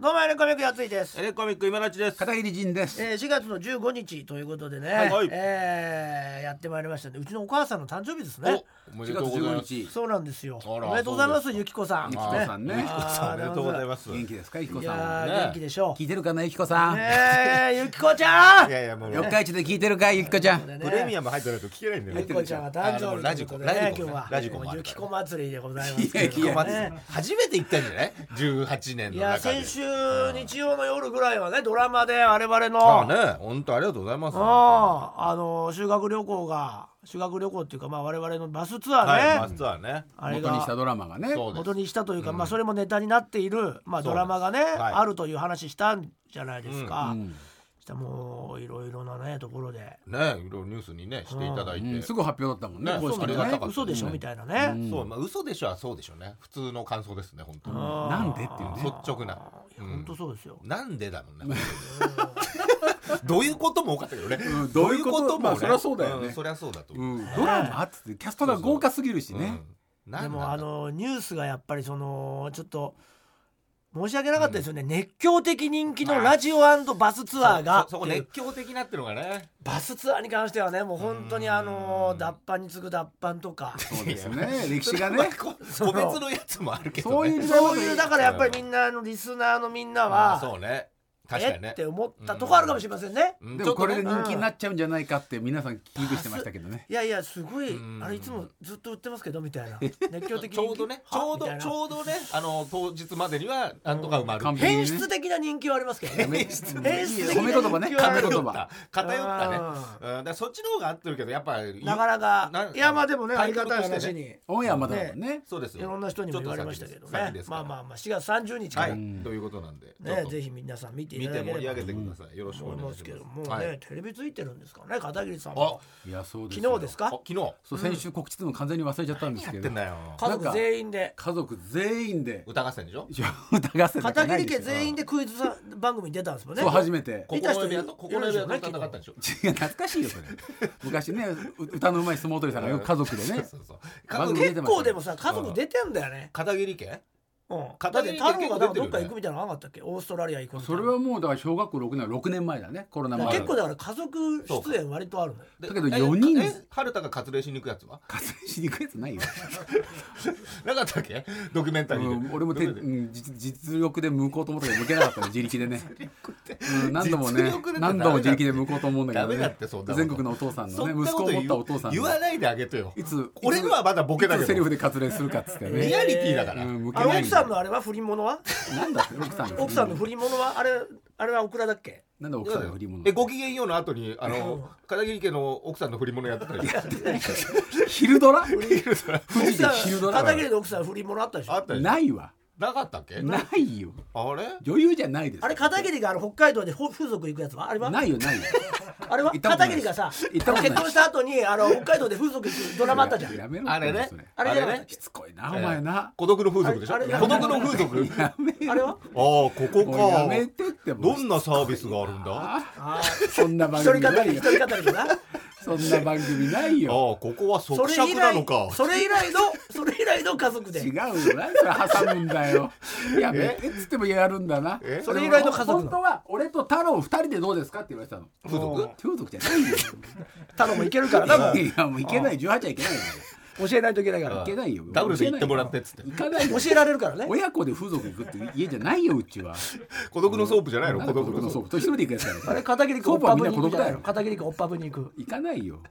どうもエレコミックやついです。エレコミック今立ちです。片桐仁です。えー、4月の15日ということでね、はい。はい。えーやってまいりましたねうちのお母さんの誕生日ですね。おおめ4月でとうございま15す。日。そうなんですよ。おめでとうございますゆきこさん。ゆきこさんね。ゆきこさんおめでとうございます。元気ですか、ゆきこいやさん。ー、ね。元気でしょ聞いてるかな、ゆきこさん。うねえゆきこちゃん。いやいやもう。四日市で聞いてるか、ゆきこちゃん。ねプレミアム入ってないと聞けないんだよ。ゆきこちゃんが誕生日ラジコラジコ。ラジコゆきこ祭りでございます初めて行ったんじゃない？18年いやの中で。先週日曜の夜ぐらいはねドラマで我々あの。あね。本当ありがとうございます。あああの修学旅行が修学旅行っていうかまあ我々のバスツアーね、はいマスターね。あれが元にしたドラマがね。そうです元にしたというか、まあそれもネタになっている、まあ、ドラマがね、はい。あるという話したんじゃないですか。うんしたらもういろいろなねところで、ねいろいろニュースにねしていただいて。うん。すぐ発表だったもんね、ね公式でねありがたか。った嘘でしょ、うんみたいなね。うん。そうまあ嘘でしょはそうでしょうね。普通の感想ですね本当に。なんでっていうね。率直な。いや本当そうですよ。なんでだろうね どういうことも多かったけどね。うんどういうことまあそりゃそうだよね。んそりゃそうだとう思う。ん。ドラマっつってキャストが豪華すぎるしね。うん。なんでもあのニュースがやっぱりそのちょっと申し訳なかったですよね、熱狂的人気のラジオバスツアーが。そ そこ熱狂的なっていうのがねバスツアーに関してはねもう本当にあの脱藩に次ぐ脱藩とか。そうですね。歴史がね。こ個別のやつもあるけどね。そういうそういうだからやっぱりみんなのリスナーのみんなあはそうね確かにね。え？って思ったとこあるかもしれませんね。うん。でもこれで人気になっちゃうんじゃないかって皆さん危惧してましたけどね。いやいやすごい。うんあれいつもずっと売ってますけどみたいな。熱狂的ちょうどね。ちょうどちょうどね。あの当日までにはなんとか埋まる。変質的な人気はありますけどね。変質的な褒め言葉ね。偏った。偏ったね。だからそっちの方が合ってるけどやっぱりなかなかないやまあでもねありがたい話に。オンエアまだね。そうですいろんな人にも言われましたけどね。まあまあまあ4月30日かはらい。ということなんで。ねぜひ皆さん見てい見ただければて盛り上げてください。よろしくお願いしす。けどもます。はい。ねテレビついてるんですかね片桐さんあもいやそうですよ。昨日ですかあ昨日？そう先週告知するの完全に忘れちゃったんですけど。やってんだよ。家族全員で。家族全員で。歌合戦でしょ？いや歌合戦片桐家全員でクイズさ番組に出たんですもんね。そう初めて。ここの部屋とここの部屋と戦ったんでしょ？違う懐かしいよそれ。昔ねう歌のうまい相撲取りさんがよく家族でね。そうそう結構でもさ家族出てんだよね。片桐家？うん。だ片桐家って太郎がなんかどっか行くみたいなのなかったっけ？オーストラリア行くみたいそなれはもうだから小学校6年6年前だねコロナ前結構だから家族出演割とあるの。よでだけどえ四人え春田が割礼しに行くやつは？活動しに行くやつないよ、なかったっけ？ドキュメンタリーで。うん俺もうん、実実力で向こうと思ったけど向けなかった。ね。自力で。ね、うん、何度もね。実力で何度も自力で向こうと思うんだけど、ね、ダメだってそんなこと。全国のお父さんのそねんなこと言う息子を持ったお父さんの言わないであげてよ。いつ俺のはまだボケだセリフで活動するかっつってね。リアリティだから。うん向けない奥さんのあれは不倫物は？なんだ奥さんの奥さんの不倫物は？あれあれはオクラだっけ？なんだ奥さんの振り物。えごきげんようの後にあの片桐家の奥さんの振り物やってたり。昼ドラ？昼ドラ。片桐の奥さん不倫物あったでしょ？あったでしょ。ないわなかったっけ？ないよ。あれ？女優じゃないですあれ片桐があの北海道でほ 風俗行くやつは？あれは？ないよないよ。あれは？片桐がさ結婚した後にあの北海道で風俗行くドラマあったじゃん。やめろあれね。あれじゃなかったっけしつこいなお前な。孤独の風俗でしょ？孤独の風俗？やめあれは？ああここもうやめかてってどんなサービスがあるんだ？あああそんな番一人語り一人語りだなそんな番組ないあよここはそ即尺れ以来なのか。それ以来のそれ以来の家族で。違うよ何それ挟むんだよ。やめて。っつってもやるんだな。え？それ以来の家族本当は俺と太郎二人でどうですかって言われてたの。風俗？風俗じゃないよ。太郎もいけるからなもう。いやもういけない。18はいけないよ教えないといけないから。いけないよ。ダブルで行ってもらってっつって。行かないよ。教えられるからね。親子で風俗行くって家じゃないようちは。孤独のソープじゃないの？孤独のソープ。と一人で行くやつだろあれ片桐君おっぱぶに行くじゃない孤独だよの？片桐君おっぱぶに行く。行かないよ。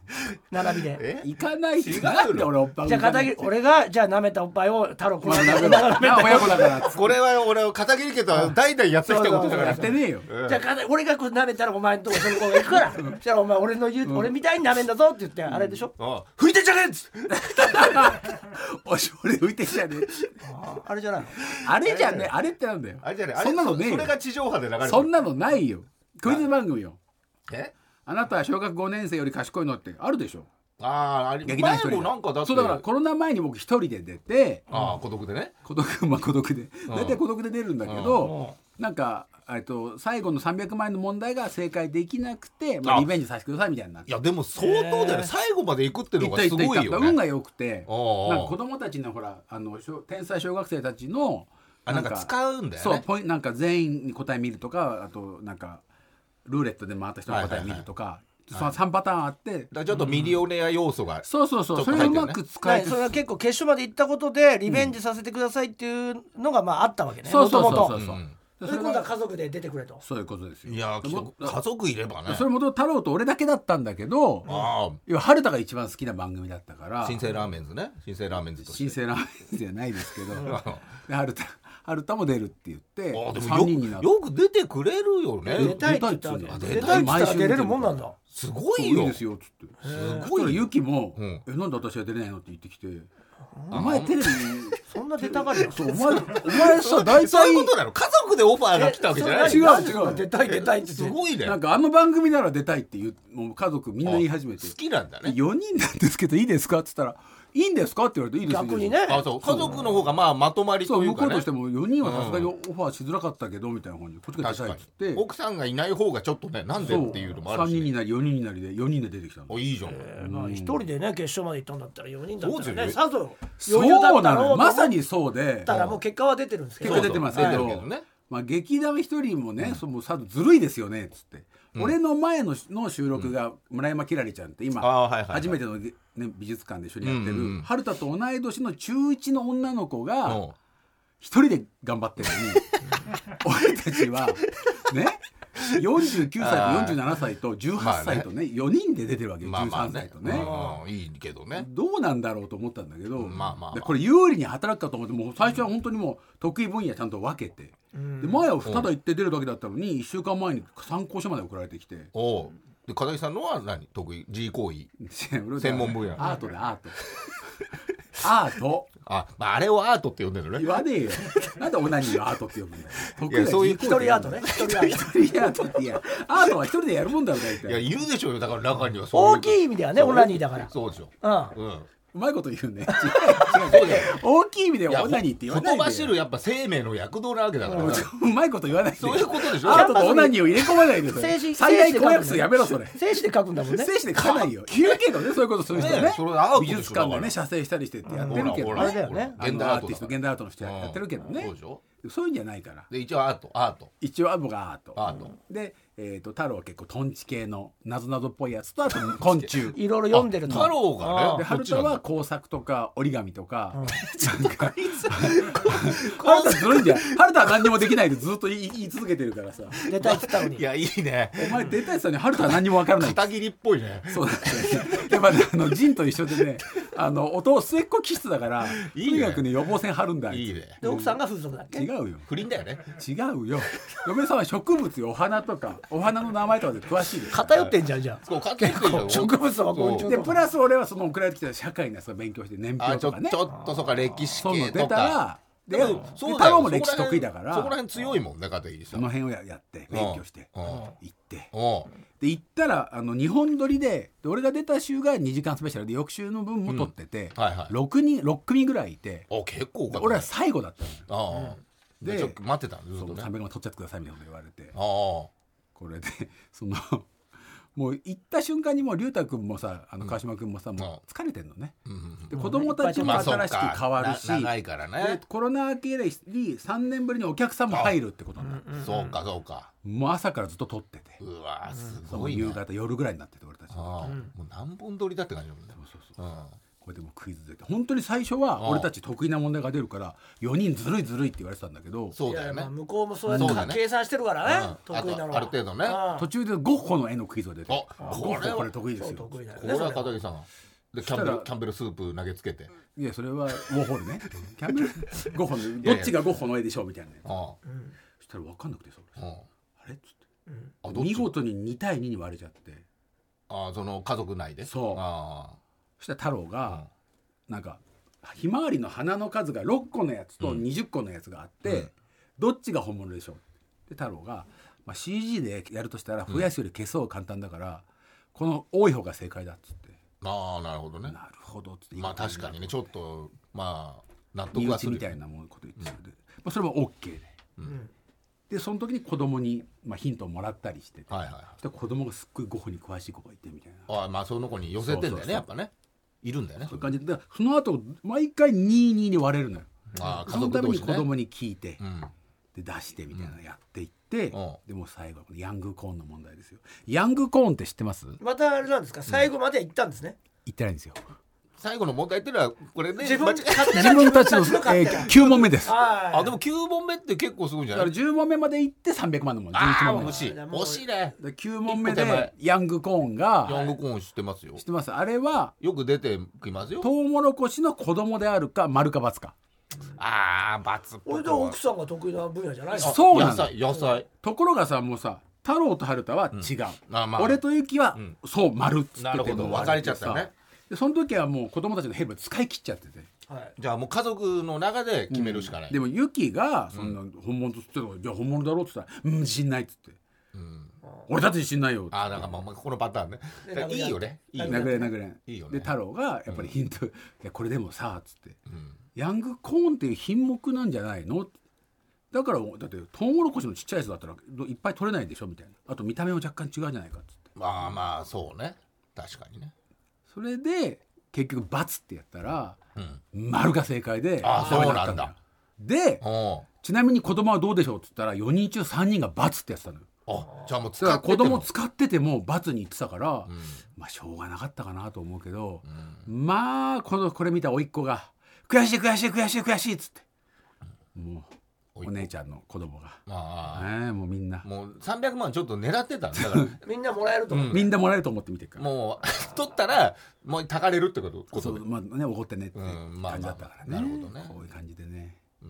並びで。え？行かないって違うのなんで俺おっぱじゃあ片桐俺がじゃあ舐めたおっぱいを太郎君がまあなめろな親子だから。これは俺片桐家とは代々やってきたことだから。やってねえよ。うん。じゃあ片俺がこう舐めたらお前のとこその子が行くから。そしたらお前俺の言う、俺みたいに舐めんだぞって言ってあれでしょ？あ拭いてんじゃねえっつっておし俺浮いてきちゃうね。ああれじゃないの？あれじゃねあれってなんだよ。あれじゃねあれそんなのねえよ。それが地上波で流れてる。そんなのないよ。クイズ番組よ。え？あなたは小学5年生より賢いのってあるでしょ。あああれ前劇団一人でもなんかだって。そうだからコロナ前に僕一人で出てああ孤独でね。孤独まあ孤独で。大体孤独で出るんだけうん。どなんかえっと最後の300万円の問題が正解できなくて、まあ、あ。リベンジさせてくださいみたいにな。っていやでも相当だよね。最後まで行くっていうのがすごいよね。運が良くて。なんか子供たちのほらあの小天才小学生たちのあなんか使うんだよね。そうポインなんか全員に答え見るとかあとなんかルーレットで回った人の答え見るとか、その3パターンあって、ちょっとミリオネア要素が、そうそうそうそれをうまく使えそれは結構決勝まで行ったことでリベンジさせてくださいっていうのがまああったわけね。そうそうそうそうそれ今度は家族で出てくれと。そういうことですよ。いや家族いればね。それもと太郎と俺だけだったんだけどあ要は春田が一番好きな番組だったから。あ新生ラーメンズね。新生ラーメンズとして。新生ラーメンじゃないですけど。春田春田も出るって言って3あでもよ人になよく出てくれるよ出ねたいって言ったわけ。あ出出たいって言ったら出れるもんなんだ。すごいよ。いいですよっつって。すそしたらユキもうん「えなんで私は出れないの?」って言ってきて「お前テレビそんな出たがりや そうお前お前さ大そう体いうことなの家族でオファーが来たわけじゃない。違うなんでそんな出たい出たいって。すごいね。なんかあの番組なら出たいって言うもう家族みんな言い始めて。好きなんだね。4人なんですけどいいですか?」っつったら「いいんですか?」って言われて「いいですよ逆にね。あそう。家族の方がまあまとまりというかね。うとしても4人はさすがにオファーしづらかったけどみたいな感じでこっちが出確かたいっつって。に奥さんがいない方がちょっとねなんでっていうのもある3しね。人になり4人になりで4人で出てきたの。おいいじゃん。えーまあ一人でね決勝まで行ったんだったら4人だったらねさぞそう余裕だっなのまさにそうで。たらもう結果は出てるんですけど。結果出てますけどそうそう出てるけどね。まあ、劇団一人もね、そのさずるいですよねっつって、俺の前のの収録が村山きらりちゃんって今、初めての、ね、美術館で一緒にやってる、春田と同い年の中1の女の子うんが一人で頑張ってるのに 俺たちはね49歳と47歳と18歳とね4人で出てるわけよ、13まあまあね。歳とね。うんいいけどね。どうなんだろうと思ったんだけど、まあまあまあ。でこれ有利に働くかと思ってもう最初は本当にもう得意分野ちゃんと分けて、で前はただ行って出るだけだったのに1週間前に参考書まで送られてきて。で片木さんのは何？得意？G 行為俺専門分野。アートだアートアート？あ、まあ、あれをアートって呼んでるのね。言わねえよ。なんでオナニーをアートって呼ぶんだよ。そういう一人アートね。一人アート。一人アートっていやアートは一人でやるもんだろ大いや体いるでしょうよ。だから中にはそういう大きい意味ではねオナニーだから。そうでしょ。うん。うんうまいこと言うね。大きい意味でオナニーって言わないでほとばしるやっぱ生命の躍動なわけだから。うまいこと言わないでそういうことでしょ。アートとオナニーを入れ込まないで最大公約数やめろそれ。静止で書くんだもんね。精子で書かないよ。言うけどね そういうことする人ね。ねそれアートで美術館でね写生したりしてってやってるけどね。あの現代アートアーティスト現代アートの人やってるけどね。そういうんじゃないから。で一応アートアート。一応僕はアート。アート。で、えー、と太郎は結構トンチ系のなぞなぞっぽいやつ。とあと昆虫。いろいろ読んでると。太郎がねあで春田は工作とか折り紙とか、なん。か春田ずるいんだよ春田は何にもできないでずっと言い言い続けてるからさ。ー出たいって言ったのに。いやいいね。お前出たいさに春田は何にも分からない。片桐っぽいね。そうなんですよやっぱねあのジンと一緒でね あの音末っ子気質だからいいね。とにかくね予防線張るんだあいつ。いいね。で奥さんが風俗だっけ？違うよ。不倫だよね。違うよ。嫁さんは植物よお花とかお花の名前とかで詳しいです。偏ってんじゃんじゃそう勝手に植物とか昆虫でプラス俺はその送られてきた社会のさ勉強して年あちょ表とかね。ちょっとそうか歴史系そういうの出とかたらででもそうでだよ太郎も歴史得意だからそこら辺強いもんね片桐さ。んその辺をややって勉強してうん。行って。おで行ったらあの2本撮りでで俺が出た週が2時間スペシャルで翌週の分も撮ってて、うん。はいはい。6人6組ぐらいいてお結構か俺は最後だったのよ。ああ。ででちょっと待ってたんずっそうとね300万取っちゃってくださいみたいなこと言われて。あこれで そのもう行った瞬間にもう龍太君もさあの川島君もさ、もう疲れてんのね、あうんで子供たちも新しく変わるし、な長いからでねコロナ明けで3年ぶりにお客さんも入るってことになって、そうかそうか。もう朝からずっと撮ってて、うわすごいね。夕方夜ぐらいになってて俺たち。もう何本撮りだって感じだもんね。そうそうそう。うんこれでもクイズ出て本当に最初は俺たち得意な問題が出るから4人ずるいずるいって言われてたんだけどそうだよね。向こうもそうやって計算してるからね。うん。得意なのは。ある程度ね。うん。途中でゴッホの絵のクイズが出てあゴッこれはホこれ得意ですそうよ得意だよこれはねそれは。片桐さんでキャンベルキャンベルスープ投げつけて。いやそれはウォーホルね。キャンベルゴッホのどっちがゴッホの絵でしょうみたいなあそしたら分かんなくてさ俺あああれ？っつって見事に2対2に割れちゃって。ああその家族内で？そう。あそしたら太郎がなんかひまわりの花の数が6個のやつと20個のやつがあって、うん。どっちが本物でしょう？で太郎が、まあ、CG でやるとしたら増やすより消そう簡単だから、この多い方が正解だっつって、あああなるほどね。なるほどっつってまあ確かにね。ちょっとまあ納身得はする。内みたいなものこと言ってたので、まあ、それも OK で。うん。でその時に子供にまあヒントをもらったりしてて、はいはいはい。で子供がすっごいゴッホに詳しい子がいてみたいな。ああまあその子に寄せてんだよそうそうそう。ねやっぱねいるんだよね。そういう感じ。ででその後毎回22に割れるのよ。あーそのために子供に聞いて、うん。で出してみたいなのやっていって、うん。でも最後ヤングコーンの問題ですよ。ヤングコーンって知ってます？またあれなんですか？最後まで行ったんですね、言ってないんですよ最後の問題っていうのはこれね自分自分たちの、えー、9問目です。あでも9問目って結構すごいんじゃからない10問目まで行って300万のもん11ああ問目。惜しい。惜しいね。で9問目でヤングコーンがヤングコーン知ってますよ。知ってます。あれはよく出てきますよ。トウモロコシの子供であるか丸か×か。ああバツっぽ俺と奥さんが得意な分野じゃないそうなんだ菜野菜。ところがさもうさ太郎と春田は違う、あまあ俺とゆきは、うん。そう丸っつっててなるほど。もう分かれちゃったねでその時はもう子供たちのヘルメット使い切っちゃってて。はい。じゃあもう家族の中で決めるしかない、でもユキがそんな本物っつってたから、じゃあ本物だろうっつったら「うん自信ない」っつって。うん「俺だって自信ないよ」ああなんかまあまあこのパターンね。い。いよね。いいよね。殴れ殴れ。いいよね。で太郎がやっぱりヒント「いやこれでもさ」っつって。うん「ヤングコーンっていう品目なんじゃないの?」だからだってトウモロコシのちっちゃいやつだったらいっぱい取れないでしょ？みたいな。あと見た目も若干違うじゃないかっつって。まあまあそうね。確かにねそれで結局「×」ってやったらうん。丸が正解であダメだ。っただよ。でおちなみに子供はどうでしょう？っつったら4人中3人が×ってやってたのよ。あじゃあもう使ってても。供使ってても×に言ってたから、うん。まあしょうがなかったかなと思うけど、うん。まあこのこれ見た甥っ子が「悔しい悔しい悔しい悔しい」っつって。もうお姉ちゃんの子供が。まあ。ねえもうみんな。もう300万ちょっと狙ってたんだだから。みんなもらえると思う、うんみんなもらえると思って見てるから。もう 取ったらもうたかれるってことこそとまあね怒ってねって感じだったからね,、まあなるほどね。こういう感じでね。うん。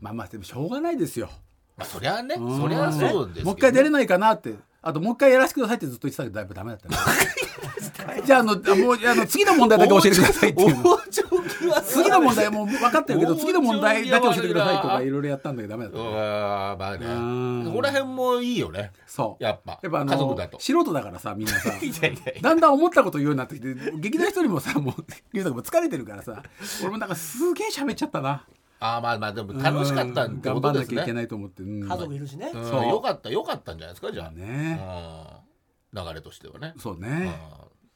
まあまあでもしょうがないですよ。まあそりゃね。うん。そりゃそうですね。もう一回出れないかなってあともう一回やらせてくださいってずっと言ってたけどだいぶダメだったね。じゃああのあもうあの次の問題だけ教えてくださいっていうの。次の問題はもう分かってるけど次の問題だけ教えてくださいと際悪いろいろやったんだけどダメだったうわーまあうんねここら辺もいいよねそうやっぱやっぱあの家族だと素人だからさみんなさだんだん思ったこと言うようになってきて劇団一人もさもうゆうさんも疲れてるからさ俺もなんかすげえ喋っちゃったなあーまあまあでも楽しかったってうん頑ことです張んなきゃいけねないと思って、うん。家族いるしね、うん。そう。よかったよかったんじゃないですかじゃあ。ね。うん。流れとしてはね。うんそうね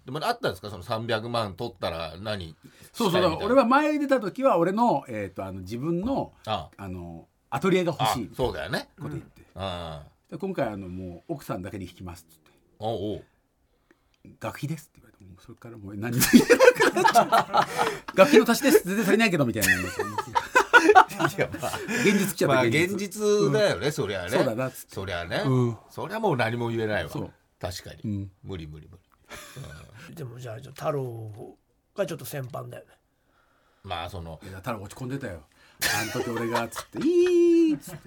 でもあったんですかその300万取ったら何そうそう俺は前出た時は俺の,、えー、とあの自分のああ。のアトリエが欲あしいそうだよね。なこと言って、うん。で今回あのもう奥さんだけに引きますっつって。おうおう。学費ですって言われてもうそれからもう何も言えなくなっちゃった学費の足しです。全然足りないけどみたいないやまあ現実来ちゃった、まあ現実だよね、そりゃね。そうだな。っつってそりゃね、うん。そりゃもう何も言えないわ。そう。確かに、うん。無理無理無理。でもじゃあじゃあ太郎がちょっと先般だよね。まあその。いやただ落ち込んでたよ。あの時俺がつって「いい」っつって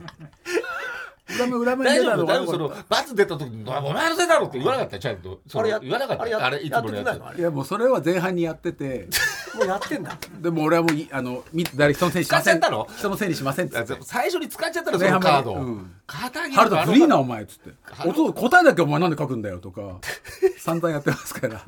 裏目裏目大丈夫大丈夫そがの罰出た時に「お前のせいだろ」って言わなかったちゃんとあれや言わなかったあれやあれいつものやつ。いのいやもうそれは前半にやってて。もうやってんだ。でも俺はもういあのみ誰人のせいにしません。使っちゃったの？人のせいにしませんって最初に使っちゃったらそのカード、うん。片桐ハルトフリーなお前前っつって。おと答えだけお前なんで書くんだよとか。散々やってますから。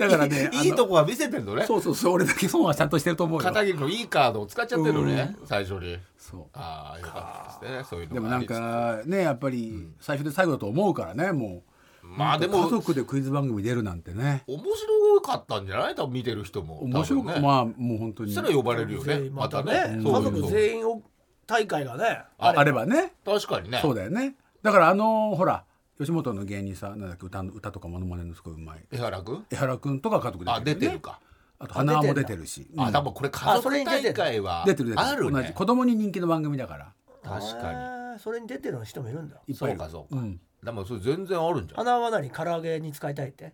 だからねいいとこは見せてんのね。そうそうそう俺だけ損はちゃんとしてると思うよ。片桐のいいカードを使っちゃってるのね最初にそう。ああよかったですね。そういうのでもなんかねやっぱり最初で最後だと思うからねもう。まあでも家族でクイズ番組出るなんてね。面白かったんじゃない？多分見てる人も。面白く、ね。まあもう本当に。そしたら呼ばれるよね。またね。ね。家族全員を大会がねああればね。確かにね。そうだよね。だからあのほら吉本の芸人さなんだっけ歌の歌とかモノマネのすごいうまい。江原君？江原君とか家族であ出てるかあと花輪も出てるし。うん。あ多分これ家族大会は出てるあるね。同じ子供に人気の番組だから。確かに。にそれに出てる人もいるんだ。いっぱそいういるかそうか。うん。でもそれ全然あるんじゃん。花は何？唐揚げに使いたいって。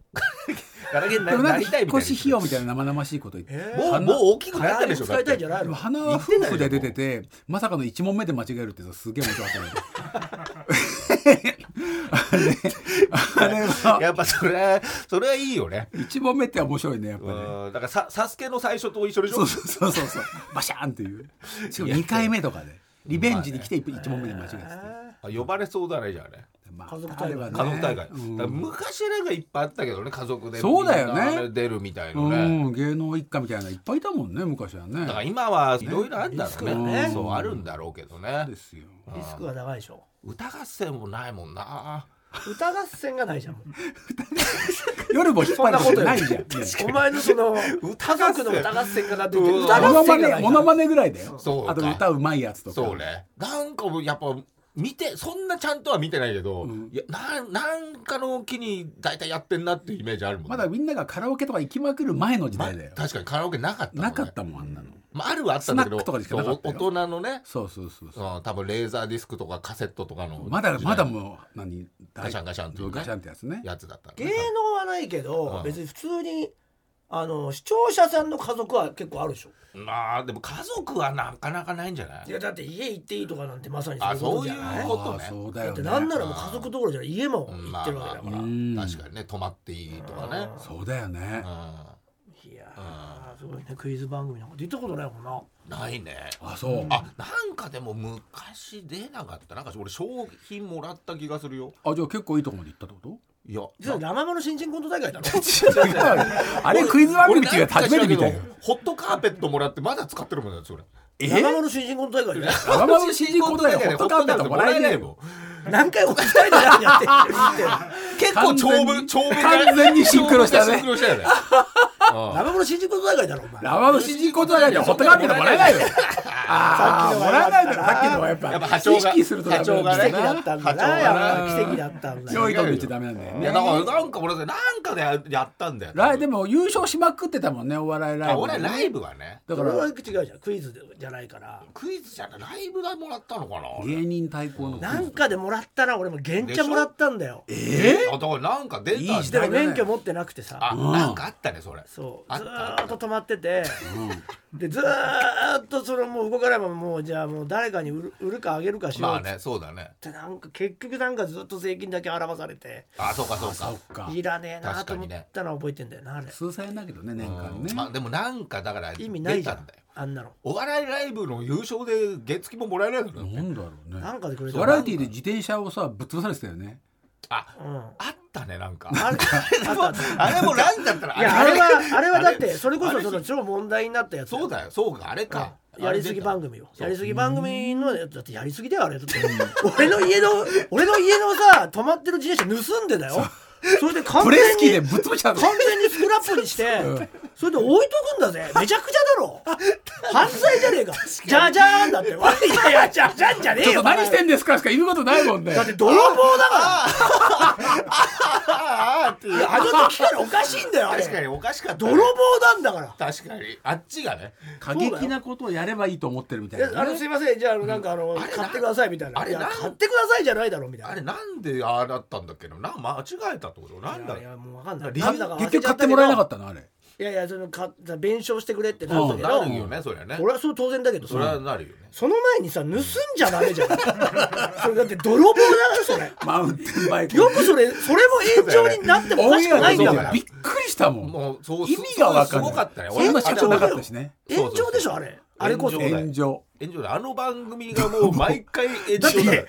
ガラゲにでもななんか引っりたいみたい越し費用みたいな生々しいこと言って。えもうもう大きく唐なった使いたいんじゃないのでも花は夫婦で出ててまさかの1問目で間違えるってすげえ面白かったねあれあれては。やっぱそれはそれはいいよね。1問目って面白いねやっぱね。うん。だからさサスケの最初と一緒でしょ？そうそうそう。そうそうバシャーンっていう。しかも2回目とかでリベンジに来て1問目で間違えてて。あ呼ばれそうだねじゃあね。まあ家族大会ね。家族大会、昔なんかいっぱいあったけどね家族でそうだよね。出るみたいなうね、ん。芸能一家みたいなのいっぱいいたもんね昔はね。だから今はいろいろあるんだろうね。ねそうあるんだろうけどね。ですよリスクが長いでしょ。歌合戦もないもんな。歌合戦がないじゃん。夜も引っ張ることないじゃん。お前のその家族の歌合戦がなっててうん歌モノマモノマネぐらいだよ。そうか。あと歌うまいやつとか。そうね。なんかやっぱ見てそんなちゃんとは見てないけど、うん。いやなんなんかの気に大体やってんなっていうイメージあるもんね、まだみんながカラオケとか行きまくる前の時ま代だよ。確かにカラオケなかったもん、ね、なかったもんあんなのまあ、あるはあったんだけど。スナックとかでしかなかったよ。そう大人のね。そうそうそう多分レーザーディスクとかカセットとかのまだまだうもう何ガシャンガシャンっていうね。ガシャンってやつね。やつだったの芸ね能はないけどうん。別に普通にあの視聴者さんの家族は結構あるでしょ。まあでも家族はなかなかないんじゃない？いやだって家行っていいとかなんてまさにあそういうことじゃない？そういうことね。だだってよねなんならもう家族どころじゃない。家もうん行ってるわけだから、うん。確かにね。泊まっていいとかね。そうだよね。ういやーすごいねクイズ番組なんか出たことないもんな。んないね。あそう。あなんかでも昔出なかった。なんか俺商品もらった気がするよ。あじゃあ結構いいとこまで行ったってこいや実はラママの新人コント大会だろ。とあれクイズ番組違う初めて見たよ。ホットカーペットもらってまだ使ってるもんねそれ。え？ラママの新人コント大会でラママの新人コント大会ホットカーペットもらえねえよ何回も二人で何やって。んの。結構長文長文完全にシンクロしたね。シンクロしたよねラママの新人コント大会だろお前ラマの新人コント大会でホットカーペットもらえないよ。ああもらえないのかさっきのはやっぱやっぱ波長が意識すると奇跡だったんだ波長がなやっぱ奇跡だったんだよ良いちゃダメなん。だよねいやだからなんか俺なんかでややったんだよ。でも優勝しまくってたもんねお笑いライあブ俺ライブはね。だからそれは違うじゃん。クイズじゃないから。クイズじゃないライブ代もらったのかな芸人対抗のなんかでもらったな俺も原茶もらったんだよ。えあだからなんか出たんだよいい時でも代だね免許持ってなくてさ。あなんかあったねそれそう。ずーっと止まってて。でずーっとそれもう動かないままもうじゃあもう誰かに売る売るかあげるかしよう。まあねそうだね。てなんか結局なんかずっと税金だけ払わされて。あそうかそうそかっか。いらねえなと思っ確かにねたのは覚えてんだよなあれ数千円だけどね年間ね。まあでもなんかだから意味ないじゃん。出たんだよ。あんなの。お笑いライブの優勝で月付ももらえないのよ。なんだろうね。なんかでくれたバラエティーで自転車をさぶっ潰されてたよねあうん。あったねなんか。あれあれもなんだったらいやあれはあれはだっあてそれこそその超問題になったやつそうだよそうかあれか。やりすぎ番組よ。そうやりすぎ番組のだってやりすぎだよあれ。だって俺の家の俺の家のさ止まってる自転車盗んでだよそれで完プレス機で全にぶっ潰しちゃう完全にスクラップにしてそれで置いとくんだぜ。めちゃくちゃだろ。犯罪じゃねえか。じゃじゃーんだって。いやいやじゃじゃんじゃねえよちょっと何してんですかしか言うことないもんねだって泥棒だから。あの時からおかしいんだよ確かにおかしかったね泥棒なんだから確かにあっちがね過激なことをやればいいと思ってるみたいなねあのすいませんじゃああのなんかあの買ってくださいみたいなあれ買ってくださいじゃないだろみたいなあれなんでああだったんだっけなな間違えたってこと？なんだ？いやいやもうわかんない。結局買ってもらえなかったの？あれ。いやいやそのか弁償してくれってなったけど。なるよねそりゃね。俺はそう当然だけどそれはさなるよね。その前にさ盗んじゃダメじゃん それだって泥棒だからそれ。マウンテンバイク。よくそれそれも炎上になってもおかしくないんだから。びっくりしたもん。もうそう意味が分かんない。すごかったねそんな社長なかったしね。炎上でしょあれあれこそ炎上。炎上あの番組がもう毎回炎だって人ん家に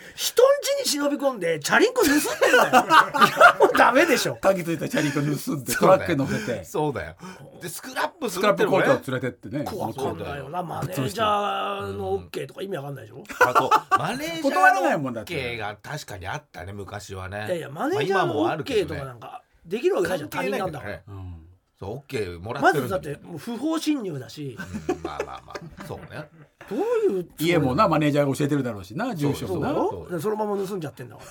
忍び込んでチャリンコ盗んでんだよ。いやもうダメでしょ。鍵ついたチャリンコ盗んでトラックに乗せて。そうだよ。でスクラップすスクラップるってのもね工場を連れてってねわかんないよなマネージャーの OK とか意味わかんないでしょ？あとマネージャーのもんだって。OK が確かにあったね昔はね。いやいやマネージャーまあ今もあのるけ OK とかなんかできるわけないじゃん他人なんだから。うんそう OK もらまってるんずだってもう不法侵入だし。うんまあまあまあそうね。どういう家もなマネージャーが教えてるだろうしな住所そうだもな。そうろでそのまま盗んじゃってんだか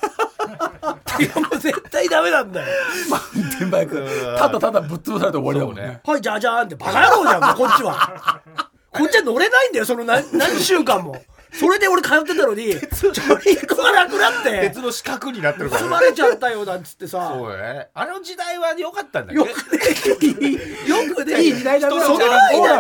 ら。いやもう絶対ダメなんだよ。マウンテンバイクただただぶっ潰されて終わりだもんね。そうね。はいじゃじゃーんってバカ野郎じゃんもうこっちは。こっちは乗れないんだよその何何週間もそれで俺通ってたのにチャリンコがなくなって別の四角になってるから盗まれちゃったよなんつってさ。そうねあの時代は良かったんだけ？よどねくね よくねいい時代だね。その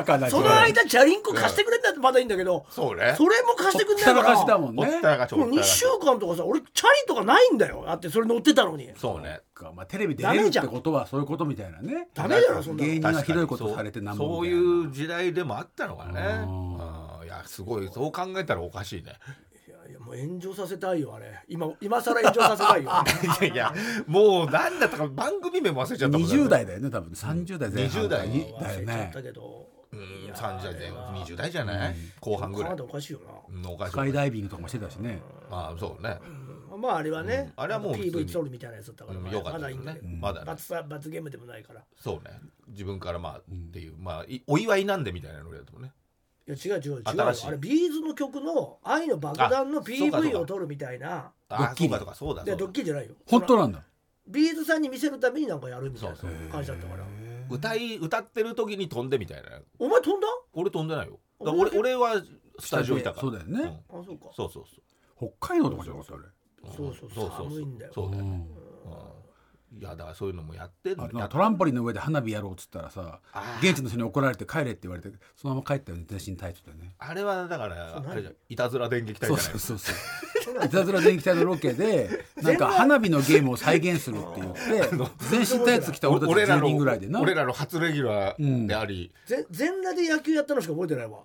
間その間チャリンコ貸してくれんだってまだいいんだけどそうね。それも貸してくんないたかららかしだもんねたらかしょもう2週間とかさ俺チャリとかないんだよ。だってそれ乗ってたのに。そうねまあテレビ出れるってことはそういうことみたいなね。ダメだよそんなの。芸人がひどいことされてなんぼそういう時代でもあったのかね。うんうんいやすごい。そう考えたらおかしいね。いやいやもう炎上させたいよあれ。今今更炎上させたいよ。いやいやもう何だったか番組名も忘れちゃったもんね20代だよね多分。30代前半20代。にだよね。たけど。うん30代前後20代じゃない、後半ぐらい。おかしいよな。うんおかしい。スカイダイビングとかもしてたしね。まあそうねまああれはね、うん。あれはもう普通に。PV 撮るみたいなやつだったから、うんよかったまだいいんだけど、まだね。罰さ罰ゲームでもないから。そうね。自分からまあっていう、まあいお祝いなんでみたいなのやつもね。いや違う違う違う。新しい。あれビーズの曲の「愛の爆弾」のあそうかそう PV かを撮るみたいな。あドッキリ。そうかとかそうだでドそうだ。ッキリじゃないよ。本当なんだ。ビーズさんに見せるためになんかやるみたいなそう感じだったから。歌い歌ってる時に飛んでみたいな。お前飛んだ？俺飛んでないよ。俺俺はスタジオいたから。そうだよね。ん。あそうかそうそうそう。北海道とかじゃなかった？あれそうそう寒いんだよ。そう。だよね、うん。うん。いやだからそういうのもやってんの。あとなんやかトランポリンの上で花火やろうっつったらさ現地の人に怒られて帰れって言われてそのまま帰ったよね全身タイツでね。あれはだからいたずら電撃隊そうじゃない？そうそうそういたずら電気隊のロケで なんか花火のゲームを再現するって言って 全身タイツ着た俺たち10俺らの人ぐらいでな。俺らの初レギュラーであり、ぜ全裸で野球やったのしか覚えてないわ。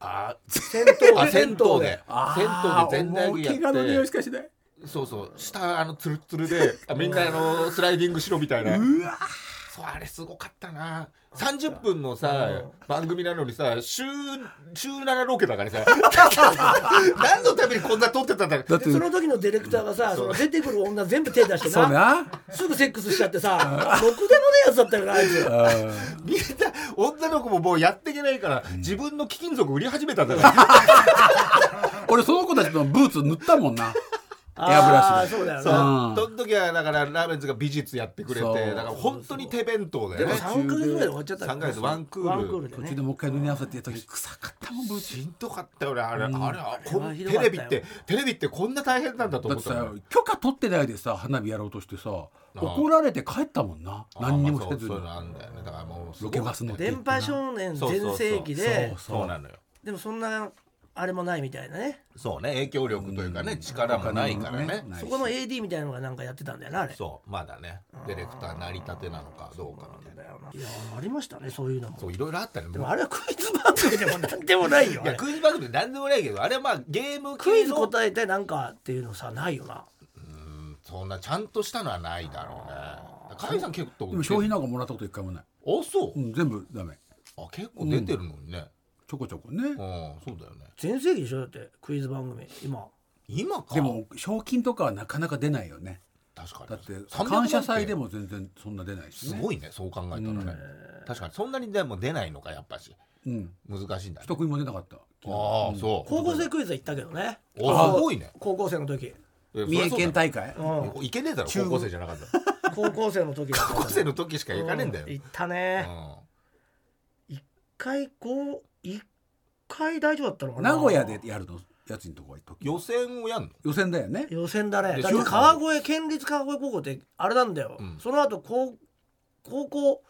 あ戦闘で。あ銭湯で。あ銭湯で全体もうや怪我の匂いっしてかしないそうそう下あのツルッツルであ みんなあのスライディングしろみたいな。うわそうあれすごかったな。30分のさ番組なのにさ週週7ロケだからさ。何のためにこんな撮ってたんだ？だってでその時のディレクターがさその出てくる女全部手出してそうな。なすぐセックスしちゃってさろくでもねえやつだったよなあいつ。あみんな女の子ももうやっていけないから、自分の貴金属売り始めたんだからー俺その子たちのブーツ塗ったもんなエアブラシで。そうだよそその時はだからラーメンズが美術やってくれてそう。だから本当に手弁当ででもね3ヶ月ぐらいで終わっちゃった3ヶ月ワンクールワンクールでね途中でもう一回塗り合わせてやった時臭かったもんブーツしんどかったよね。あれ、あれあこんあれはひどかったよ。テレビってテレビってこんな大変なんだとだってさ思ったの許可取ってないでさ花火やろうとしてさあ怒られて帰ったもんな。何にもまあせずに。そうそういうのあんだよね。だからもうすごロケバス乗って電波少年全盛期でそうそうなのよ。でもそんなあれもないみたいなね。そうね。影響力というかね、力もないからね。そこの AD みたいなのがなんかやってたんだよなあれ。そう。まだね。ディレクター成り立てなのかどうかみたいなだよないやありましたねそういうのも。そういろいろあったね。でもあれはクイズ番組でもなんでもないよ。あれいやクイズ番組なんでもないけどあれはまあゲームクイズ答えてなんかっていうのさないよな。うんそんなちゃんとしたのはないだろうね。甲斐さん結構でも商品なんかもらったこと一回もない、あそう、うん、全部ダメ。あ結構出てるのにねちょこちょこね。うん、そうだよね。全盛期でしょ？だってクイズ番組。今。今か。でも賞金とかはなかなか出ないよね。確かに。だって300感謝祭でもも全然そんな出ないしね。すごいねそう考えたらね、確かにそんなにでも出ないのかやっぱし。うん。難しいんだね。一組も出なかった。ああそう。高校生クイズ行ったけどね。おあすごいね。高校生の時。え三重県大会？うん。いけねえだろ高校生じゃなかったら。高校生の時高校生の時しか行かねえんだよ、行ったうねん。一回こう一回大丈夫だったのかな？名古屋でやるの？やつのとこは時。予選をやんの？予選だよね。予選だね。だって川越県立川越高校ってあれなんだよ、うん。その後高高校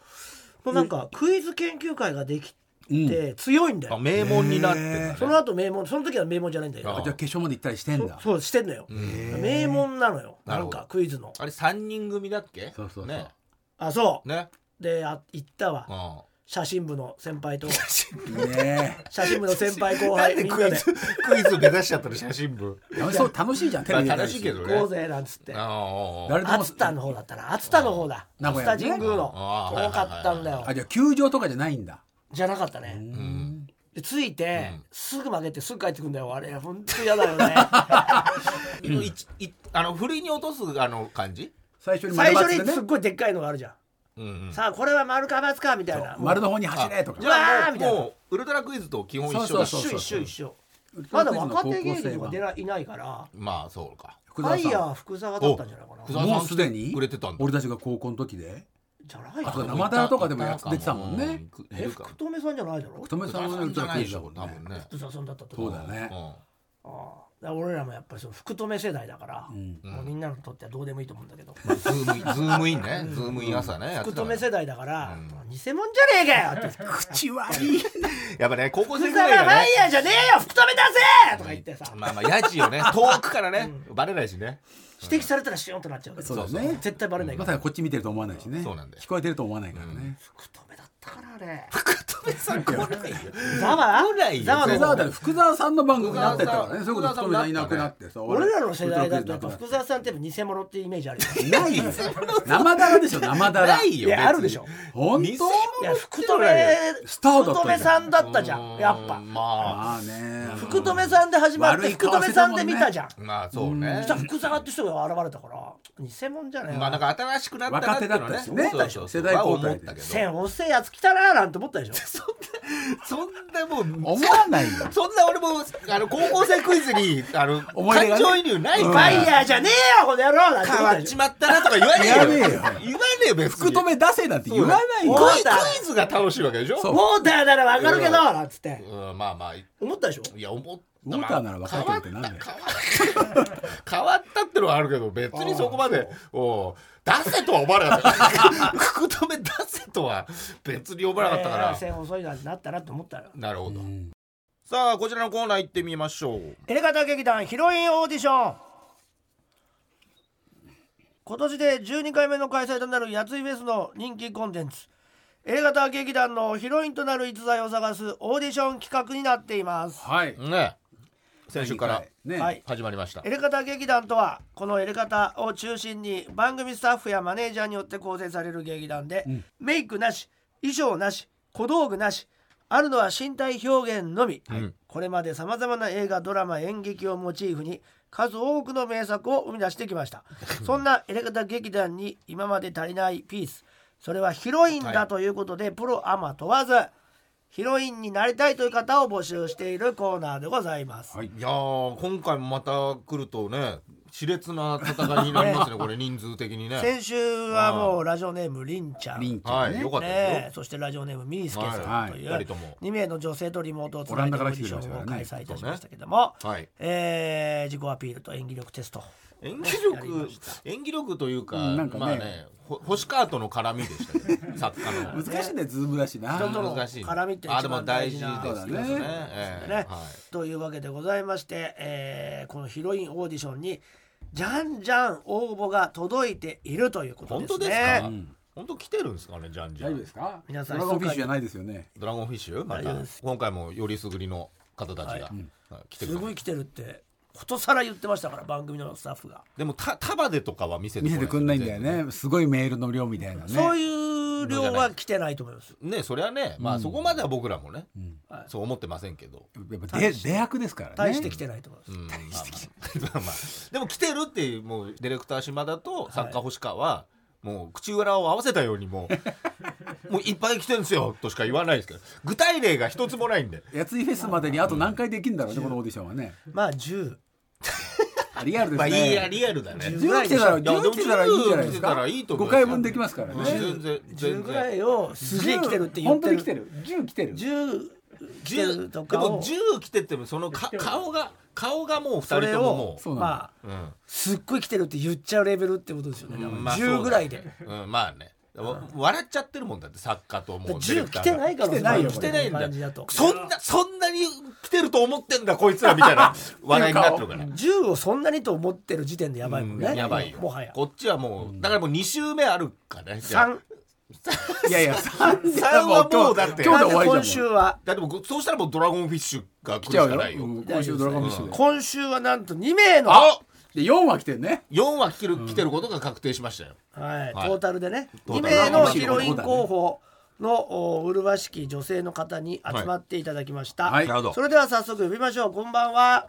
のなんかクイズ研究会ができうん。て強いんだよ、あ名門になってその後名門その時は名門じゃないんだよじゃあ決勝まで行ったりしてんだ。そそうしてんのよ、うん。名門なのよ。なんかクイズの。あれ三人組だっけ？そうそうそう。ね。あそう。ね。であ行ったわ。うん写真部の先輩と。ね。写真部の先輩後なん輩みんなで。でクイズクイズ目指しちゃったの写真部。え楽しそう楽しいじゃんテレビ楽しいけど行こうぜなんつって。ああ誰でも熱田の方だったな。熱田の方だ。名古屋神宮の。あー。遠かったんだよ。あじゃあ球場とかじゃないんだ。じゃなかったね。うん。で着いてうん。すぐ負けてすぐ帰ってくんだよ。あれ本当嫌だよね。いいあの不意に落とすあの感じ？最初に最初にすっごいでっかいのがあるじゃんうんうん。さあこれは丸か×かみたいな。丸の方に走れとか。じゃあもううわーみたいな。もうウルトラクイズと基本一緒だ。そうそう一緒一緒一緒。まだ若手芸人が出ないないから。まあそうか。ファイヤー福沢だったんじゃないかな福沢さんもうすでに来てくれてたんだ。俺たちが高校の時で。じゃないあそうかな生ダラとかでもやってたもんね。え？福留さんじゃないだろ？福留さんはウルトラクイズだもんね。福沢さんだったと思そうだね。うん。ああ俺らもやっぱりその福留世代だから、ん。もうみんなにとってはどうでもいいと思うんだけど、ズームインズームインね。ズームイン朝ね福留世代だから、うん。偽物じゃねえかよって。口悪い。やっぱね高校生ぐらいがね。イヤーじゃねえよ福留だぜとか言ってさ、まあまあヤジをね 遠くからねバレないしね。指摘されたらシュンとなっちゃうからそうだそう。ね絶対バレないから。まさかこっち見てると思わないしね。そうなんだよ。聞こえてると思わないからね。福留だったからあれ。福留さん来ないよ。ざわ来ないよざわの福沢だよ。福沢さんの番組になってたからね。そういうこと福沢さん福留さんいなくなってさ俺らの世代だと福沢さんって偽物ってイメージあるよいないよ。生だらでしょ生だら。ないよいやあるでしょ。本偽当いや福留スターだったじゃん。福留さんだったじゃん。やっぱ。まあ。まあね。福留さんで始まって福留さんで見たじゃん。まあそうね。そしたら福沢って人が現れたから偽物じゃないまあなんか新しくなったなってのはね。若手だったしね。そうそうそう。世代交代では思ったけど。線遅いやつ来たなーなんて思ったでしょそんなもう思わないよ。そんな俺もあの高校生クイズにあの思い出がね。感情移入ないかフらァイヤーじゃねえよこの野郎なんて変わっちまったなとか言わねえよ。言わねえよ言わねえよ別に福留出せなんて言わないよ。クイクイズが楽しいわけでしょ？そう。ウォーターならわかるけどなんつって。うんまあまあ。思ったでしょ？いや思ったウォーターなら分かるけどってなんだよ。変わった変わった。ってのはあるけど別にそこまでおう出せとは思わなかった。福留出せとは別に思わなかったから、えー線遅いなんてなったなって思ったよ。なるほど、さあこちらのコーナー行ってみましょう。エレガタ劇団ヒロインオーディション。今年で12回目の開催となるやついフェスの人気コンテンツ。エレガタ劇団のヒロインとなる逸材を探すオーディション企画になっています、はい。ね先週からねはい。始まりました。エレガタ劇団とはこのエレガタを中心に番組スタッフやマネージャーによって構成される劇団で、メイクなし衣装なし小道具なしあるのは身体表現のみ、ん。これまでさまざまな映画ドラマ演劇をモチーフに数多くの名作を生み出してきました。そんなエレガタ劇団に今まで足りないピース。それはヒロインだということで、プロアマ問わずヒロインになりたいという方を募集しているコーナーでございます、はい。いやー今回もまた来るとね熾烈な戦いになります ねこれ人数的にね。先週はもうラジオネームりんちゃん。リンちゃんね。はいよかったねですえ。そしてラジオネームみーすけさんというはい。二人とも。2名の女性とリモートをつないでオーディションを開催いたしましたけども、はい。えー自己アピールと演技力テスト。演技力演技力というか,、うんなんかね。まあねほ星川との絡みでしたけど 作家の。難しいねズームだしな。人との難しい絡みってあでも一番大大事ですよね。ねね。ええ。はい。というわけでございまして、えーこのヒロインオーディションにじゃんじゃん応募が届いているということですね。本当ですか、うん本当来てるんですかねじゃんじゃん大丈夫ですか？皆さんドラゴンフィッシュじゃないですよね。ドラゴンフィッシュ？また。今回もよりすぐりの方たちが、はい。はい。来てるすごい来てるってことさら言ってましたから番組のスタッフが、でもた束でとかは見せて見せてくんないんだよね。すごいメールの量みたいなね。そういう量は来てないと思います。ねそれはね。まあそこまでは僕らもね、はい。そう思ってませんけど、やっぱ出出役ですからね。大して来てないと思います、うん。でも来てるっていうもうディレクター島田と作家星川は、もう口裏を合わせたようにもう もういっぱい来てるんですよとしか言わないですけど。具体例が一つもないんで。やついフェスまでにあと何回できるんだろうねこのオーディションはね。まあ10あ リアルですまあいいやねリアルだね。10来てたらいや10来てたらいいんじゃないです10来てたからいいと思う5回分できますからねう。ん全然10全ぐら然いをすげえ来てるって言ってる本当に来てる10来てる10来てる10とかをでも10来ててもそのか顔が顔がもう。2人とももそう。なのまあう、う。んすっごい来てるって言っちゃう。レベルってことですよね、だからう。んまあ10ぐらいで、う。ん、まあねわ笑っちゃってるもんだって作家ともうディレ10クターが。来てないから来てないよてないんだそんなそんなに来てると思ってんだこいつらみたいな 話題になってるから。10をそんなにと思ってる時点でやばいもんね、うんやばいよ。もはや。こっちはもうだからもう2週目あるからねじゃあ。3いやいや3 三はもうだって。今日で終わり今じゃん。もう週は？だってもうそうしたらもうドラゴンフィッシュが来るし来ちゃうよ。かないようん今週ドラゴンフィッシュで。今週はなんと2名の、あで4は来てるね。4話来てる来てることが確定しましたよ。はい、はい。トータルでね。2トータル名のヒロイン候補のお麗しき女性の方に集まっていただきました、はい。なるほど。それでは早速呼びましょう。こんばんは、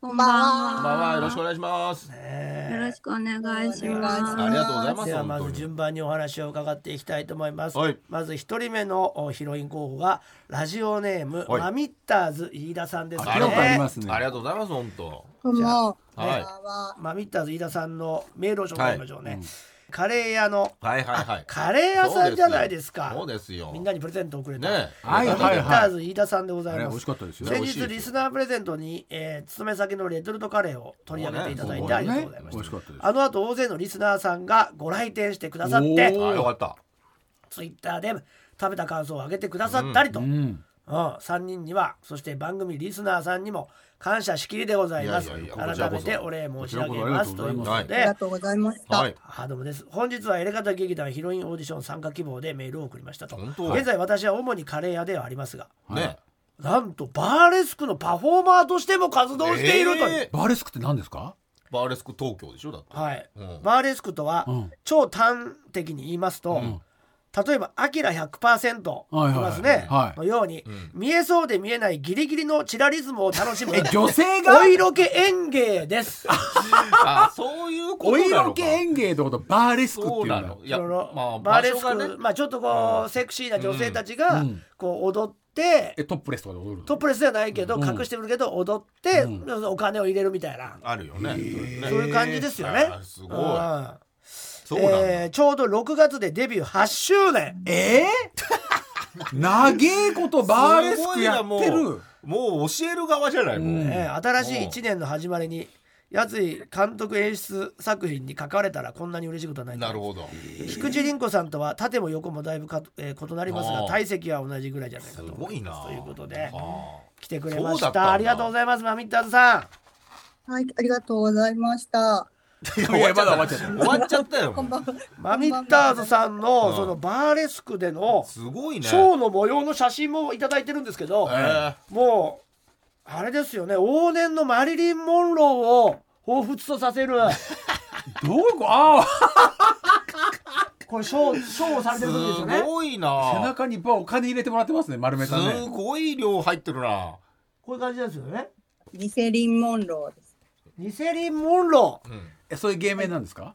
こんばんこんは。ばんは。よろしくお願いします。ねよろしくお願いしあまりがとうございますではまず順番にお話を伺っていきたいと思います、はい。まず一人目のおヒロイン候補がラジオネーム、はい。マミッターズ飯田さんですね。あ聞いたことありますね。ありがとうございます本当。す。どうも。はい。こんばんは。マミッターズ飯田さんのメールを紹介しましょうね、カレー屋のはいはいはい。カレー屋さんじゃないですか。そうですよ。みんなにプレゼントをくれた、ねはいマミッターズ飯田さんでございます。あれ美味しかったですよ。先日リスナープレゼントに、えー勤め先のレトルトカレーを取り上げていただいてありがとうございました美味しかったです。あの後大勢のリスナーさんがご来店してくださっおてよかったツイッターで食べた感想を上げてくださったりと、うんうん。3人にはそして番組リスナーさんにも感謝しきりでございます。いやいやいや改めてお礼申し上げますということはい。で、ありがとうございました。はい。あどうもです。本日はエレガタ劇団ヒロインオーディション参加希望でメールを送りましたと。現在私は主にカレー屋ではありますがね。なんとバーレスクのパフォーマーとしても活動しているという、えー。バーレスクって何ですか？バーレスク東京でしょ？だって。はい、うん。バーレスクとは、うん。超端的に言いますと、ん例えば「アキラ100%」はいはいいますね、はい。のように、ん。見えそうで見えないギリギリのチラリズムを楽しむえ女性が？お色気演芸です。あそういうことおなのか。色気演芸ってことバーレスクってそいううだなの。いやそのまあバーレス所がね。まあちょっとこう、セクシーな女性たちが、うん。こう踊って、えトップレスとかで踊るトップレスではないけど、うん。隠してるけど踊って、うお金を入れるみたいな、あるよね。そういう感じですよね。あーすごい。うんそうなんだえーちょうど6月でデビュー8周年。えー、長えことバーレスクやってすごいる。なもうもう教える側じゃない？もう、うんえー新しい1年の始まりにやつい監督演出作品に関われたらこんなに嬉しいことはないなるほど。菊池凛子さんとは縦も横もだいぶか、えー異なりますが体積は同じぐらいじゃないかすとごいな。ということであ来てくれました。そうだったんだ。ありがとうございますマミッターズさん。はい、ありがとうございました。いやまだ終わっちゃった。ー終わっちゃったよ。マミッターズさんのうんそのバーレスクでのすごいね。ショーの模様の写真もいただいてるんですけど、えもうあれですよね。往年のマリリン・モンローを彷彿とさせる。どういうことあ これショーショーをされてる時ですーよね。すごいあ背な中にいっぱいお金入れてもらってますね丸めすたね。ごい量入ってるな。こういう感じですよね。リセリン・モンローです。ニセリン・モンロー。うんえそういう芸名なんですか？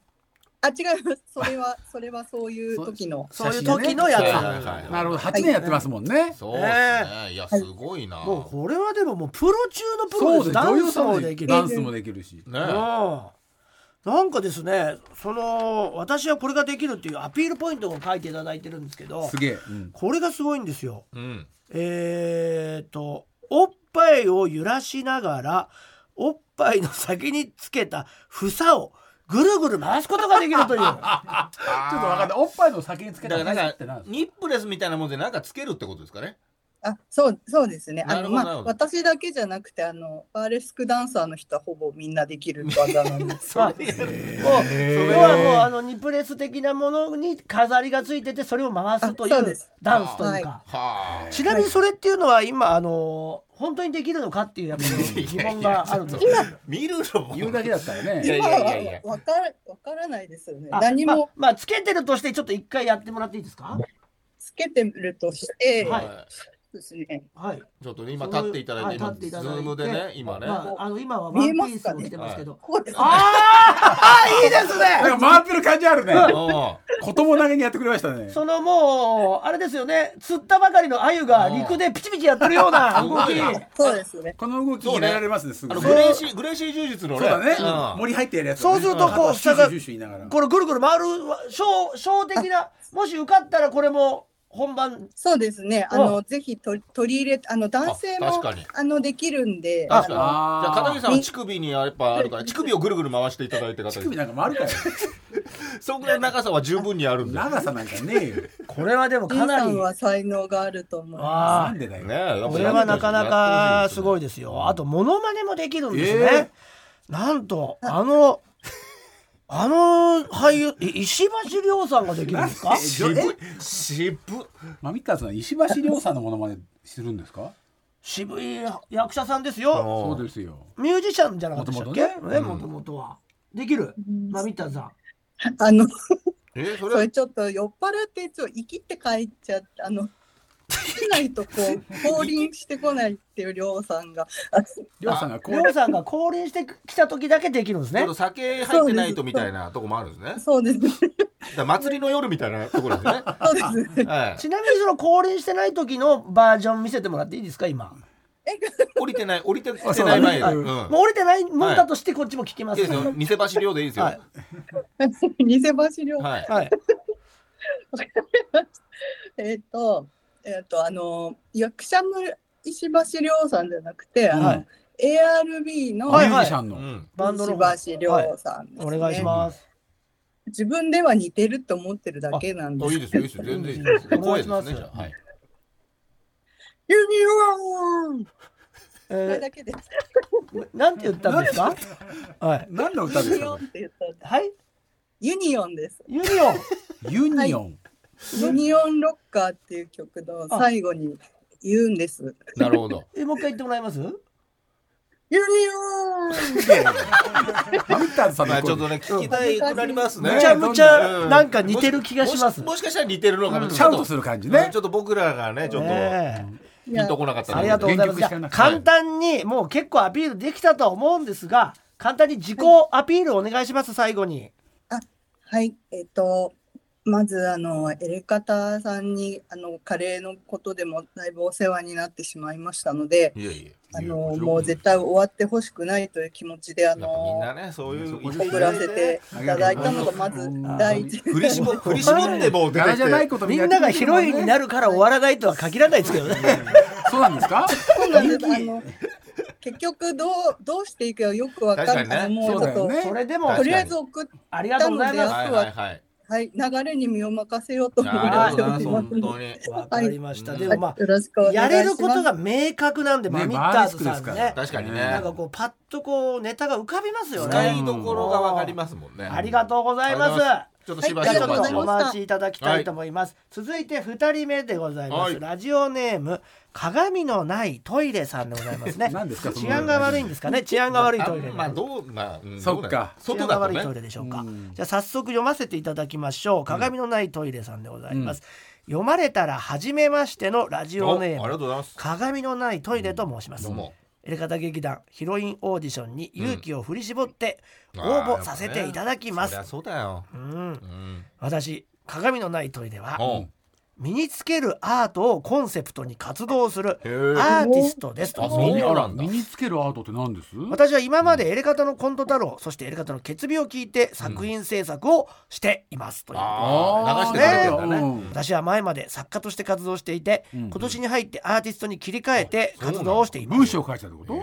あ、違います。それは、それはそういう時の。そういう時のやつ、はいはいはいなるほど。8年やってますもんね。そうですね。いやすごいな。もうこれはでももうプロ中のプロそうです。ですダンスももできるダンスもできるし。ねうんなんかですねその私はこれができるっていうアピールポイントを書いていただいてるんですけどすげえ、うん。これがすごいんですよ。うん。えー、とおっぱいを揺らしながらおっぱいの先につけた房をぐるぐる回すことができるという。ちょっと分かんないおっぱいの先につけただからなんか？ニップレスみたいなもんでなんかつけるってことですかねあ、そう、そうですね。あの、まあ、私だけじゃなくて、あの、バーレスクダンサーの人はほぼみんなできる技なんです。あもう要はもうあのニプレス的なものに飾りがついててそれを回すというダンスというか、はあちなみにそれっていうのは今あの本当にできるのかっていうやっぱり疑問があるんですけど。見るのも。言うだけだったらね。いやい今やいやいやはわから、わからないですよね。あ何も。まあ、まあつけてるとしてちょっと一回やってもらっていいですか？つけてるとして、はいですね。はい。ちょっとね今立っていただいてはい今ズームでね今ね。まあ、あの今はワンピースを着てますけど。ああいいですね！なんか回ってる感じあるね。うん。子供投げにやってくれましたね。そのもうあれですよね。釣ったばかりの鮎が陸でピチピチやってるような動き。そうですね。この動き入れられますねすぐ。グレーシーグレーシー柔術のね。そうだね。うん。森入ってやるやつそうするとこうシュシュシュシュ言いながら。これぐるぐる回る小小的な もし受かったらこれも本番。そうですね。あの、ぜひと取り入れ、あの、男性もあの、できるんで、確かに。じあゃあー片桐さんは乳首にやっぱあるから 乳首をぐるぐる回していただいて方乳首なんか回るから。そんぐらいの長さは十分にあるんでね長さなんかねえよ。これはでもかなり。さんは才能があると思いまあなんでだよ。えこれはなかなかすごいいですよ。あとモノマネもできるんですえねなんとあのあの俳優い石橋亮さんができるんですか？え渋い。渋。っマミッターズは石橋亮さんのものまねするんですか？渋い役者さんですよ。そうですよ。ミュージシャンじゃなかったっけ？もともとは。できる？うん。マミッさん。す。あの、えそれそれちょっと酔っ払っていつも生きって帰っちゃって、あの、しないとこう、降臨してこないっていうりょうさんが、あ亮さんがこう亮さんが降臨してきた時だけできるんですね。ちょっと酒入ってないとみたいなとこもあるんですね。そうです。ね。だから祭りの夜みたいなところですね。そうです。ね。はいちなみにその降臨してない時のバージョン見せてもらっていいですか今。降りてない降りてあそう。だねない前ではい。うん。もう降りてないもんだとしてこっちも聞きますいいですよ。偽橋量でいいですよ。はい。偽橋りょう。はい。はい。えっと、えっと、あの、役者の石橋りょうさんじゃなくて、あの、はい。ARB のはいミュージシャンの。うん。バンドの方石橋りょうさんです、ね。お願いします自分では似てると思ってるだけなんですあいいですよ。いいですよ。全然いいですよお願いします声ですねじゃあ。はい。ユニオン。それえだけです。ー、なんて言ったんですか？はい。何の歌ですか？ユニオンって言ったんです。はい。ユニオンです。ユニオン。ユニオン、ユニオンロッカーっていう曲の最後に言うんです。なるほど。えもう一回言ってもらえます？ユニオン。ハミッターズさんのまあちょっとね聞きたいくなりますね。むちゃむちゃなんか似てる気がします。もしかしたら似てるのかも。シャウトする感じね。ちょっと僕らがねちょっとピンとこなかったので。ありがとうございます。簡単にもう結構アピールできたとは思うんですが、簡単に自己アピールお願いします。最後に。はい、えっ、と、まず、あの、エレカタさんに、あの、カレーのことでもだいぶお世話になってしまいましたので、あの、もう絶対終わってほしくないという気持ちで、あやっぱみんなの、ねそういう送らせていただいたのが、まず第一。振り絞振り絞ってもう出てきてみんながヒロインになるから終わらないとは限らないですけどね。そうなんですかそうなんです。あの、結局、どう、どうしていくかよくわかんない。もうちょっと、それでもとりあえず送っ、ありがとうございます。はいはい流れに身を任せようと思 いやありがとうございますってわかりました。はいでもまはいよろしくおあ願いします。やれることが明確なんで、ねマミッターズさんね。確かにねなんかこうパッとこうネタが浮かびますよ使ね。いどころがわかりますもんねありがとうございます。ちょっとしばしお待ちをとお待ちいただきたいと思います。続いて二人目でございます。はいラジオネーム鏡のないトイレさんでございますね。何ですか治安が悪いんですかね？治安が悪いトイレ。あまあどうまあうんそっか治安外が悪いトイレねでしょうかうん。じゃあ早速読ませていただきましょう。鏡のないトイレさんでございます。読まれたら初めましてのラジオネおありがームとうございます鏡のないトイレと申しますどう。もエレカタ劇団ヒロインオーディションに勇気を振り絞って応募させていただきます。そりゃ。そうだよ。うん。うん。私鏡のないトイレは身につけるアートをコンセプトに活動するアーティストですと。身につけるアートって何です？私は今までエレカタのコント太郎そしてエレカタの決日を聞いて作品制作をしていますという、私は前まで作家として活動していて、うん。今年に入ってアーティストに切り替えて活動をしています。文章を書いたってこと？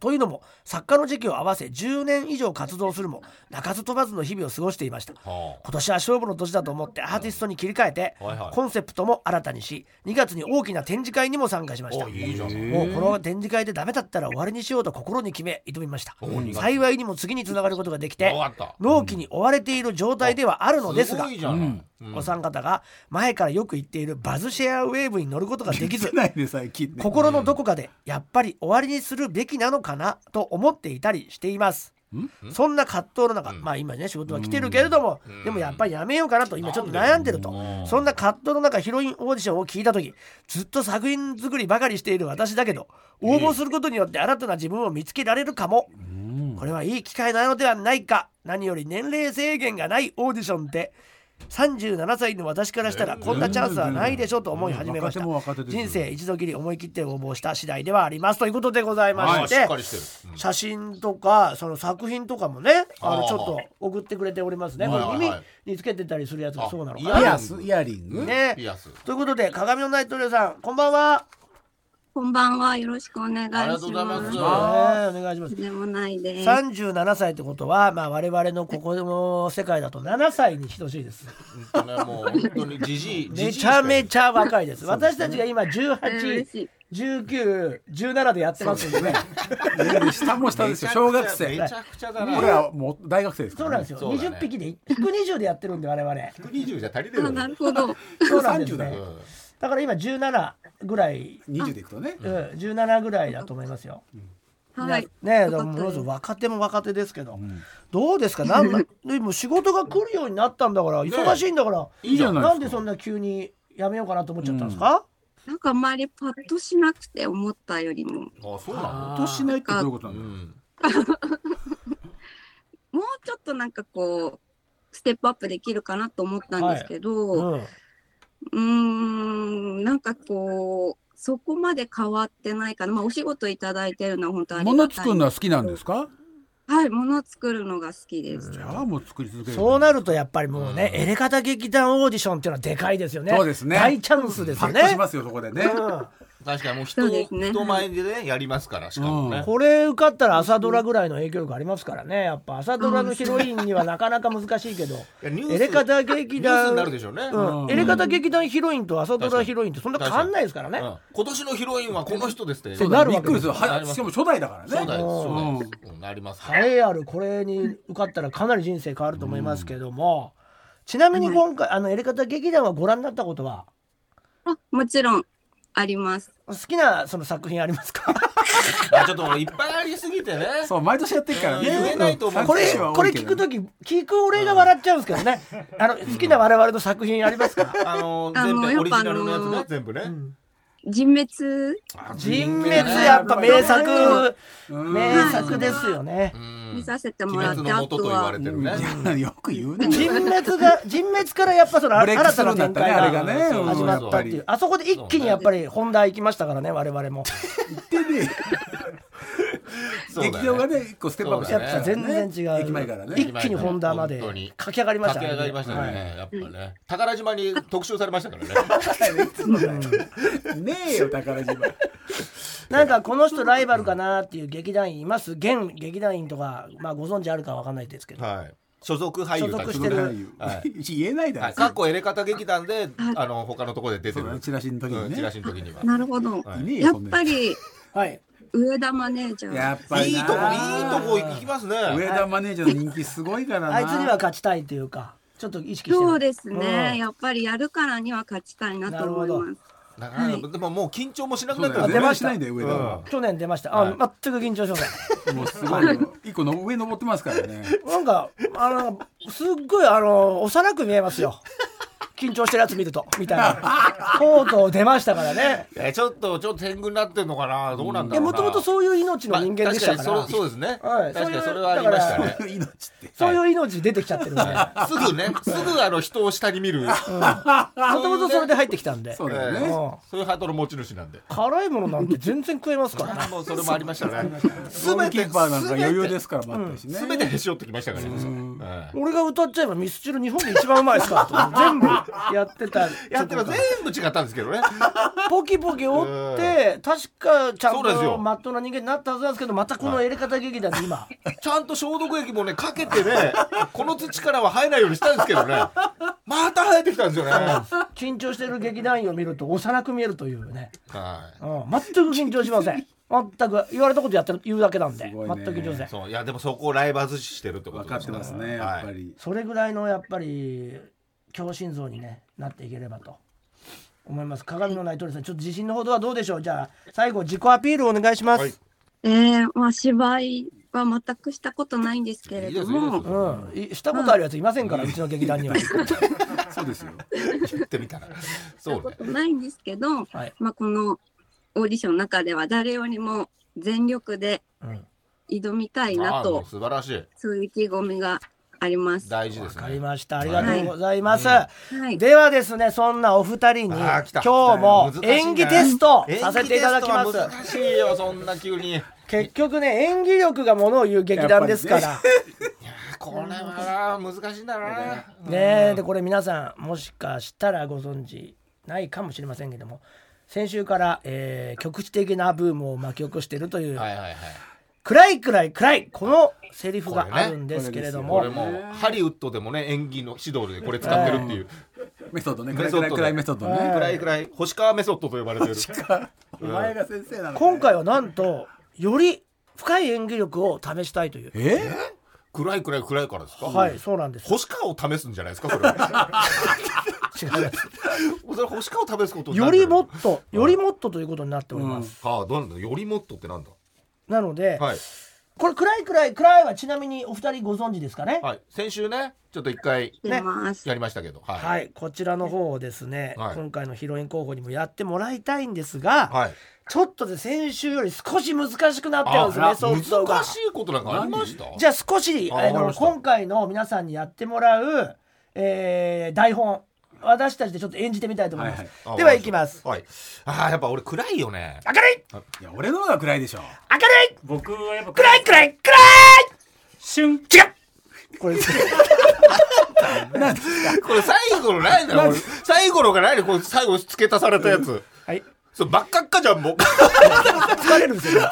というのも作家の時期を合わせ10年以上活動するも鳴かず飛ばずの日々を過ごしていました。は今年は勝負の年だと思ってアーティストに切り替えてコンセプトも新たにし2月に大きな展示会にも参加しました。おいいじゃん。もうこの展示会でダメだったら終わりにしようと心に決め挑みました。幸いにも次につながることができて納期に追われている状態ではあるのですがうん。うん。お三方が前からよく言っているバズシェアウェーブに乗ることができず心のどこかでやっぱり終わりにするべきなのかなと思っていたりしています。んそんな葛藤の中、まあ今ね仕事は来てるけれども、でもやっぱりやめようかなと今ちょっと悩んでると、うんそんな葛藤の中ヒロインオーディションを聞いた時ずっと作品作りばかりしている私だけど応募することによって新たな自分を見つけられるかも、これはいい機会なのではないか。何より年齢制限がないオーディションって37歳の私からしたらこんなチャンスはないでしょうと思い始めました。人生一度きり思い切って応募した次第ではあります。ということでございましして、写真とかその作品とかもねあのちょっと送ってくれておりますね、耳につけてたりするやつがそうなのかあイなヤス。イヤリング。ということで鏡のないトレさんこんばんは、こんばんは。よろしくお願いします。ありがとうございます。お願いしますでもないです。37歳ってことは、まあ、我々のここの世界だと7歳に等しいです。本当ねもう本当にじじいめちゃめちちゃ若いです。私たちが今えー嬉しい。181917でやってますんでね。ね。下も下ですよ。小学生。めちゃくちゃだな。俺はもう大学生ですからね。そうなんですよ、そうだね。20匹で120でやってるんで我々。120じゃ足りてるあ、なるほど。そうなんです30だ。ねよだから今17ぐらい、20でいくとね。うん、17ぐらいだと思いますよ。はい。ねえ、若手も若手ですけど、どうですか？なんだ でも仕事が来るようになったんだから忙しいんだから、いいじゃないですか。なんでそんな急にやめようかなと思っちゃったんですか、なんかあんまりパッとしなくて思ったよりも、あそうな落としないってどういうことのなんうだよんもうちょっとなんかこう、ステップアップできるかなと思ったんですけど、ううんーん、なんかこう、そこまで変わってないかな。まあ、お仕事いただいてるのは本当ありがたい。物作るのは好きなんですか？はい、物作るのが好きです。じゃあもう作り続ける。そうなるとやっぱりもうね、エレカタ劇団オーディションっていうのはでかいですよね。そうですね。大チャンスですよね。しますよそこでね。うん確かにもう人ね。人前でねやりますからしかもね、これ受かったら朝ドラぐらいの影響力ありますからねやっぱ。朝ドラのヒロインにはなかなか難しいけど。エレカタ劇団なるでしょうね、うん。うん。エレカタ劇団ヒロインと朝ドラヒロインってそんな変わんないですからね。うん。今年のヒロインはこの人ですって。そうなるわけびっくりする。なりますはしかも初代だからね。そうだようん。そうなります。栄えあるこれに受かったらかなり人生変わると思いますけども、ちなみに今回あのエレカタ劇団はご覧になったことは？あもちろんあります。好きなその作品ありますか？あちょっともういっぱいありすぎてね。そう毎年やってるからね。言えないと思うこれこれ聞くとき聞く俺が笑っちゃうんですけどね。あの好きな我々の作品ありますか？あの全部オリジナルのやつね。全部ね、人滅？人滅やっぱ名作。うん。名作ですよね。うん。見させて鬼もらって、あとは。よく言うね。人滅が人滅からやっぱその新たな展開があれがね。そう始まったっていう。あそこで一気にやっぱり本題行きましたからね我々も。言ってね 劇場がね一個ステップアップしやたっぱ全然違う。駅前からね。一気に本田まで駆け上がりました駆け上がりましたね、はい。やっぱね。宝島に特集されましたからね。ねえよ宝島。なんかこの人ライバルかなっていう劇団員います？現劇団員とかまあご存知あるかわかんないですけど。はい。所属俳優たち。所属してる。はい。言えないだろ。はい、かっこエレカタ劇団で、あの他のところで出てる。チラシの時にね。うんチラシの時には。なるほど。やっぱりはい上田マネージャー。やっぱりいいとこいいなとこ行きますね。上田マネージャーの人気すごいからな。あいつには勝ちたいというかちょっと意識して。るそうですね、うん。やっぱりやるからには勝ちたいなと思いなるます。だからでももう緊張もしなくなった。ら出ました出ましないんだよ上田は去年出ました。あ、はい。全く緊張しません。もうすごいよ。一個の上登ってますからね。なんかあのすっごいあの幼く見えますよ緊張してるやつ見るとみたいな。とうとう出ましたからね。えちょっとちょっと天狗になってんのかな？どうなんだろうな。もともとそういう命の人間でしたから,、まあそうそうですね、はい。確かにそういうそれはありましただね命って。そういう命出てきちゃってるんで。も すぐねすぐあの人を下に見る、ともとそれで入ってきたんで。そうだよね。ええそういうハートの持ち主なんで。辛いものなんて全然食えますからね。もうそれもありましたね。ゴールキーパーなんか余裕ですから待ってるしね。すべてへし折ってきましたからね、ええ俺が歌っちゃえばミスチル日本で一番うまいですからと。全部 やってた。やっても全部違ったんですけどね。ポキポキ折って確かちゃんそうですよ。とまっとうな人間になったはずなんですけどまたこのエレカタ劇団で今。ちゃんと消毒液もねかけてね この土からは生えないようにしたんですけどね。また生えてきたんですよね、は緊張してる劇団員を見ると幼く見えるというね、い。うん、全く緊張しません。全く言われたことやってる言うだけなんで、ね。全く緊張せん。そう。いやでもそこをライバル視してるってこと分かってますねやっぱり。それぐらいのやっぱり強心臓に、ね、なっていければと。思います。鏡のない鳥さんちょっと自信のほどはどうでしょう？じゃあ最後自己アピールお願いします、はいえー、まあ芝居は全くしたことないんですけれどいいいうん。い、したことあるやついませんから、うちの劇団には。そうですよ。言ってみたら。そうねことないんですけど、はい。まあこのオーディションの中では誰よりも全力でうん。挑みたいあなあもうと素晴らしい。そういう意気込みがあります。わ大事ですねかりました。ありがとうございます。はい。ではですね、そんなお二人に今日も演技テストさせていただきます。難しいよそんな急に結局ね、演技力がものを言う劇団ですから。これは難しいんだなねえでこれ皆さんもしかしたらご存知ないかもしれませんけども先週から、えー局地的なブームを巻き起こしているという、はいはいはい暗い暗い暗い。このセリフがあるんですけれども、これもうハリウッドでもね演技の指導でこれ使ってるっていう。メソッドね。メソッド暗い暗いメソッドね。暗い暗い星川メソッドと呼ばれてる。お前が先生なの今回はなんとより深い演技力を試したいという、え？暗い暗い暗いからですか？はいそうなんです。星川を試すんじゃないですかそれは。違います。それ星川を試すことになるよ。りもっとよりもっとということになっております、はあどうなんだよりもっとってなんだ？なので、はい。これ暗い暗い暗いはちなみにお二人ご存知ですかね？はい。先週ねちょっと一回出ます。やりましたけど。はい。はい、こちらの方をですね、はい。今回のヒロイン候補にもやってもらいたいんですが、はい。ちょっとで先週より少し難しくなってるんですねあソフトが。難しいことなんかありました？じゃあ少しあの今回の皆さんにやってもらう、えー台本私たちでちょっと演じてみたいと思います、はいあではいきます。はい。あーやっぱ俺暗いよね。明るい。いや俺の方が暗いでしょ。明るい。僕はやっぱ暗い暗い暗い。瞬違う。これ。これ最後のないんだろこれ最後のがないでこれ最後付け足されたやつ。はいそう真っ赤っかじゃんもう。疲れるんですよ。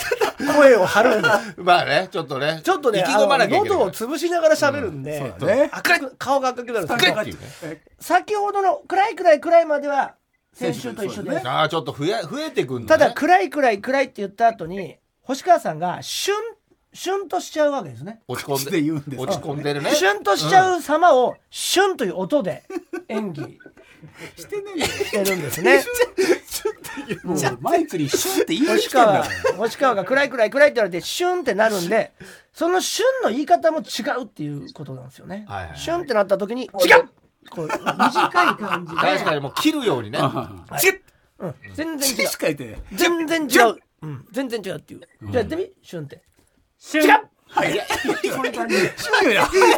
声を張るんで。まあねちょっとねちょっとね意気込まなきゃいけな喉を潰しながら喋るんで、そうだね。赤く顔が赤くなるんですけど赤いっていうね。先ほどの暗い暗い暗いまでは先週と一緒で、ああちょっと増え増えてくんのね。ただ暗い暗い暗いって言った後に星川さんがシュンシュンとしちゃうわけですね。落ち込ん口でで言うんです。落ち込んでるね。シュンとしちゃう様をシュンという音で演技してねしてるんですね もうマイクにシュンって言いに星来てんだ川から。星川が暗い暗い暗いって言われてシュンってなるんでそのシュンの言い方も違うっていうことなんですよね、はいはいはい。シュンってなった時に違う。こう短い感じで。確かにもう切るようにね。はい。チッ！うん、全然違う。しか言って。全然違う、うん、全然違うっていう、じゃあやってみ？シュンって。シュン。違う早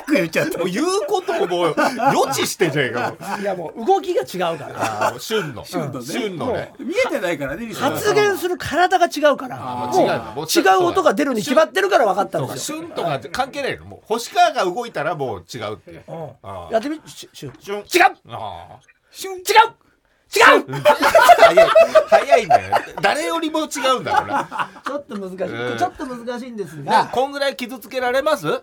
く言っちゃった。もう言うことももう予知してんじゃねえかもういやもう動きが違うから。ああ旬の。旬のね。旬のね。見えてないからねリスナー発言する体が違うから。もう違うの。もう違う音が出るに決まってるから分かったんですよ、旬とか関係ないの。もう星川が動いたらもう違うってう。ん。あー。やってみシュ違う。あ違う違う！あ 早い早いんだよ。誰よりも違うんだろうな。ちょっと難しい、うん。ちょっと難しいんですねが、こんぐらい傷つけられます？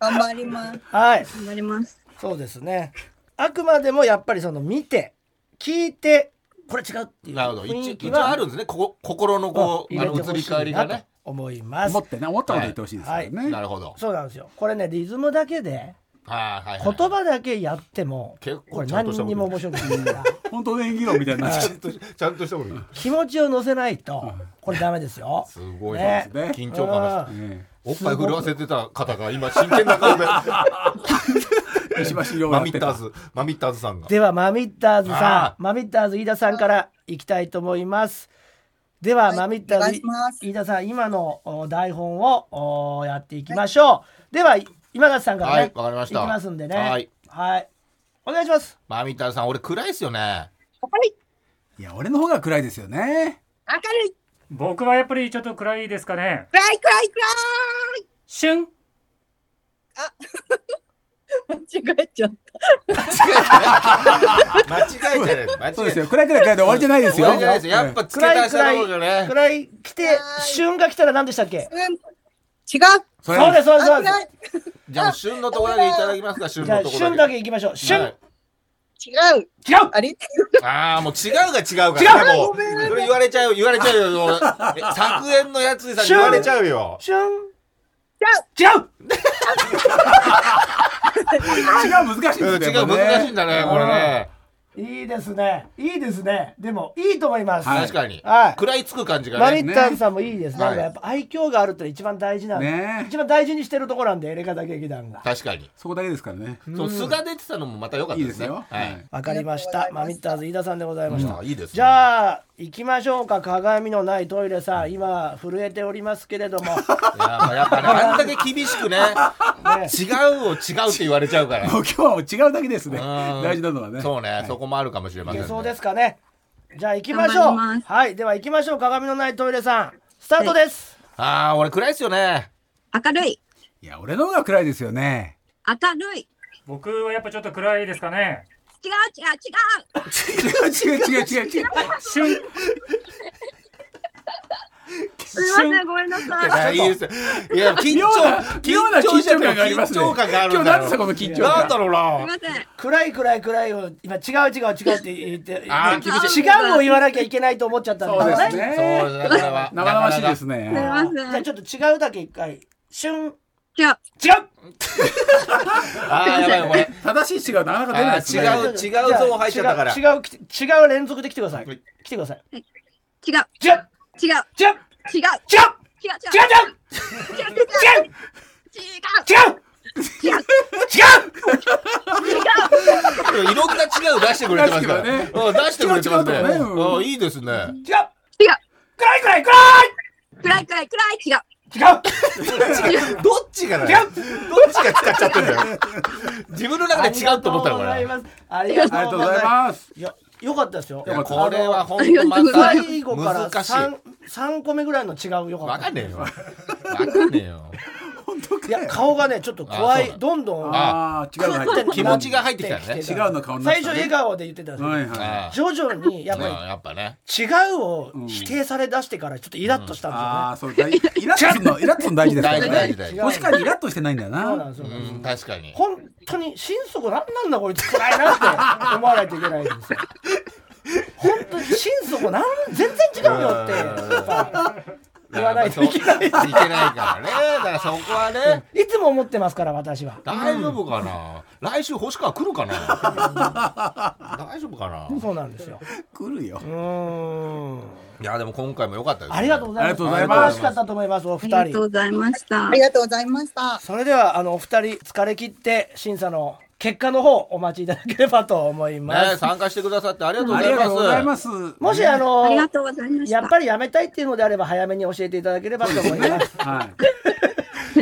頑張ります。はい。頑張ります。そうですね。あくまでもやっぱりその見て聞いてこれ違うっていうなるほど。雰一一応囲気はあるんですね。ここ心のこうあの移り変わりがね。思います。思ってね思ったこと言ってほしいですからね。なるほど。そうなんですよ。これねリズムだけではいはいはい。言葉だけやっても結構これ何にも面白くない。か ら本当の演技論みたいになっちゃちゃんとちゃんとしたこと気持ちを乗せないとこれダメですよ。すごいね。な緊張感がううねおっぱい震わせてた方が今真剣な顔で。石橋亮マミッターズ。マミッターズさんが。ではマミッターズさあんマミッターズ飯田さんからいきたいと思います。では、はいマミッターズ飯田さん今のお台本をおやっていきましょう、では今田さんからね、はいわかりました。いきますんでね。はい、はい、お願いします。マミッターズさん俺暗いっすよね。い。や俺の方が暗いですよね。明るい。僕はやっぱりちょっと暗いですかね。暗い暗いシュン。暗い 間違えちゃっ間違えじゃない間違えそうですよ。暗い暗い暗いで終わりじゃないですよ。終わりじゃないですよ。やっぱ付け足した方がね。暗い来て旬が来たら何でしたっけ？た。うん、違う。そそうですそうです。そうであ暗いじゃあ旬のところだけいただきますか旬のところ旬だけいきましょう。旬、はい。違う。違う。あれ？ああもう違うが違うから。違う。もうそれ言われちゃうよ言われちゃうよ。作円のやつにさ言われちゃうよ。旬。違う。違う。違う難しいうん違う難しいんだねこれねいいですね。いいですね。でもいいと思います、はい。確かに。はい。食らいつく感じがマねミッターズさんもいいですね、はい。やっぱ愛嬌があるって一番大事なんで、ね。一番大事にしてるところなんでエレガタ劇団が。確かに。そこだけですからね。そう素が出てたのもまた良かったですすよ。ははい。いわかりました。マミッターズ飯田さんでございました、あいいですね。じゃあ行きましょうか。鏡のないトイレさん。今震えておりますけれども。いやまあやっぱねあんだけ厳しくねね。違うを違うって言われちゃうから。もう今日はもう違うだけですね。うん。大事なのはね。そうねそこもあるかもしれませんね。そうですかね。じゃあ行きましょう。はいでは行きましょう。鏡のないトイレさん。スタートです、ああ俺暗いっすよね。明るい。いや俺の方が暗いですよね。明るい。僕はやっぱちょっと暗いですかね違う違う違う。違う違う違う違う。すいません、ごめんなさい。いやいいです。よいや緊張妙な緊張感がありますね。緊張感がある今んだよ日何ですかこの緊張感。なんだろうすいなません。暗い暗い暗いを今違う違う違うって言って違うを言わなきゃいけないと思っちゃったんそうだですね。そうですねこれは生々しいですすいねません。じゃあちょっと違うだけ一回。旬違う違う。ああやばいこれ 正しい違うなかなか出ないですねあー違う違うゾーン入っちゃったから違う違う違う連続で来てくださいはい来てください違う。違う違う違う。違う違う違う。違う。違う。違う違う違う違う違う違う。違う。違う。いろんな違う出してくれてますからねうん出してくれてますね違う違うとねうんいいですね違う違う。暗い暗い暗暗い暗い暗い。違う。い違う どっちがだ違う。よどっちが使っちゃってんだよ。自分の中で違うと思ったのかな。ありがとうございます。ありがありがとうございます。いやよかったですよ。これは本当まとうござい。ます最後から難しい。三三個目ぐらいの違うよかった。わかんねえよ。わかんねえよいや顔がねちょっと怖いどんどんああ違う気持ちが入ってきたね。違うの顔最初笑顔で言ってたん。ですけど、徐々にやっぱり違うを否定されだしてからちょっとイラッとしたんですよね、イラッとするのイラッとするの大事ですからね確かにイラッとしてないんだよな。確かに。本当に心底なんなんだこいつ暗いなって思わないといけないんですよ。本当に心底なん全然違うよってやっぱ言わないといけない。いけないからね。だからそこはね。いつも思ってますから私は。大丈夫かな？来週星川来るかな？大丈夫かな？そうなんですよ。来るよ。うーん。いやでも今回も良かったですね。ありがとうございます。ありがとうございます。素晴らしかったと思いますおあり二人がとうございました。あり。がとうございました。それではあのお二人疲れ切って審査の結果の方お待ちいただければと思います、ね参加してくださってありがとうごありざいます。がとうございます。もしあのありがとうございました。やっぱりやめたいっていうのであれば早めに教えていただければと思います。はい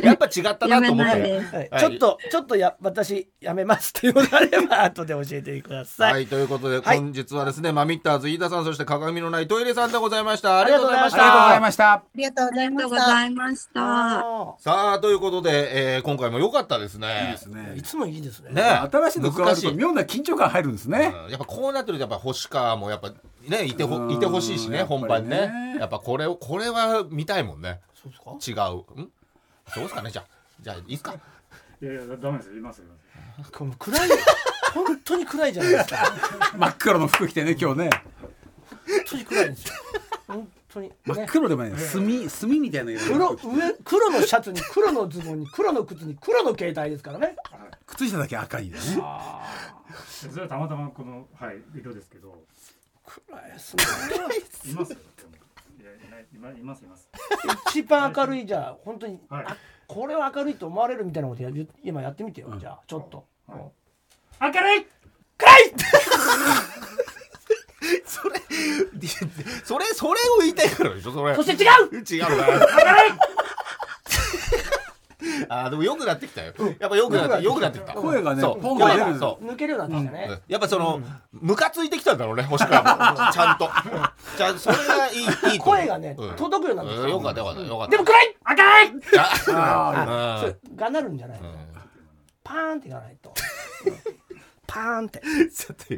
やっぱ違ったなと思ったよないで。す。はい。はい。ちょっとちょっとや私やめますっていうのであれば後で教えてください。はい、ということで、はい。本日はですね、マミッターズ飯田さん、そして鏡のないトイレさんでございました。ありりがとうございましありがとうございました。ありがとうございました。さあ、ということで、えー今回も良かったですね。いいですね。ーいつもいいですね。ね。新しいの加わる難しい。と妙な緊張感入るんですね。うんやっぱこうなってるとやっぱ星川もやっぱねいてほうんいてほしいしね本番ね。やっぱこれをこれは見たいもんね。そうですか？違う。ん？そうですかねじゃあ。じゃあいいっすか？いやいやダメですいますいますこの暗い 本当に暗いじゃないですか。真っ黒の服着てね今日ね。本当に暗いんですよ。本当に。真っね。黒でもない墨墨みたいな色黒上黒のシャツに黒のズボンに黒の靴に黒の携帯ですからね。靴下だけ赤いでね。それはたまたまこのはい色ですけど。暗いですね。いますよいますいます。一番明るいじゃあ本当に、はいこれは明るいと思われるみたいなことや今やってみてよ、じゃあちょっと。はい明るい暗いそれそれそれを言いたいからでしょそれそして違う違うなあーでも良くなってきたよやっぱ良くなって良くなってきた声がねそうポンが出る声がそう抜けるようになってきたね。やっぱその、ムカついてきたんだろうね星川もちゃんとじゃあそれがいい いいと思う。声がね、うん。届くようになってきた。うんよかったよかったよかった。でも暗い明るい ああがなるんじゃない、うん。パーンっていかないと。パーンって。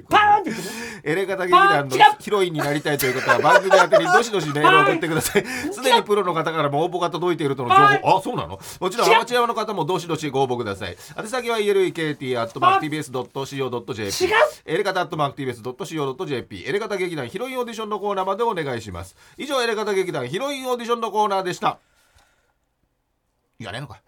パーンっでてエレガタ劇団のヒロインになりたいという方は番組宛てにどしどしメールを送ってくださいすでにプロの方からも応募が届いているとの情報あそうなのもちろんアマチュアの方もどしどしご応募ください宛先は elekt.tbs.co.jp エレガタ .tbs.co.jp エレガタ劇団ヒロインオーディションのコーナーまでお願いします以上エレガタ劇団ヒロインオーディションのコーナーでしたいやねえのか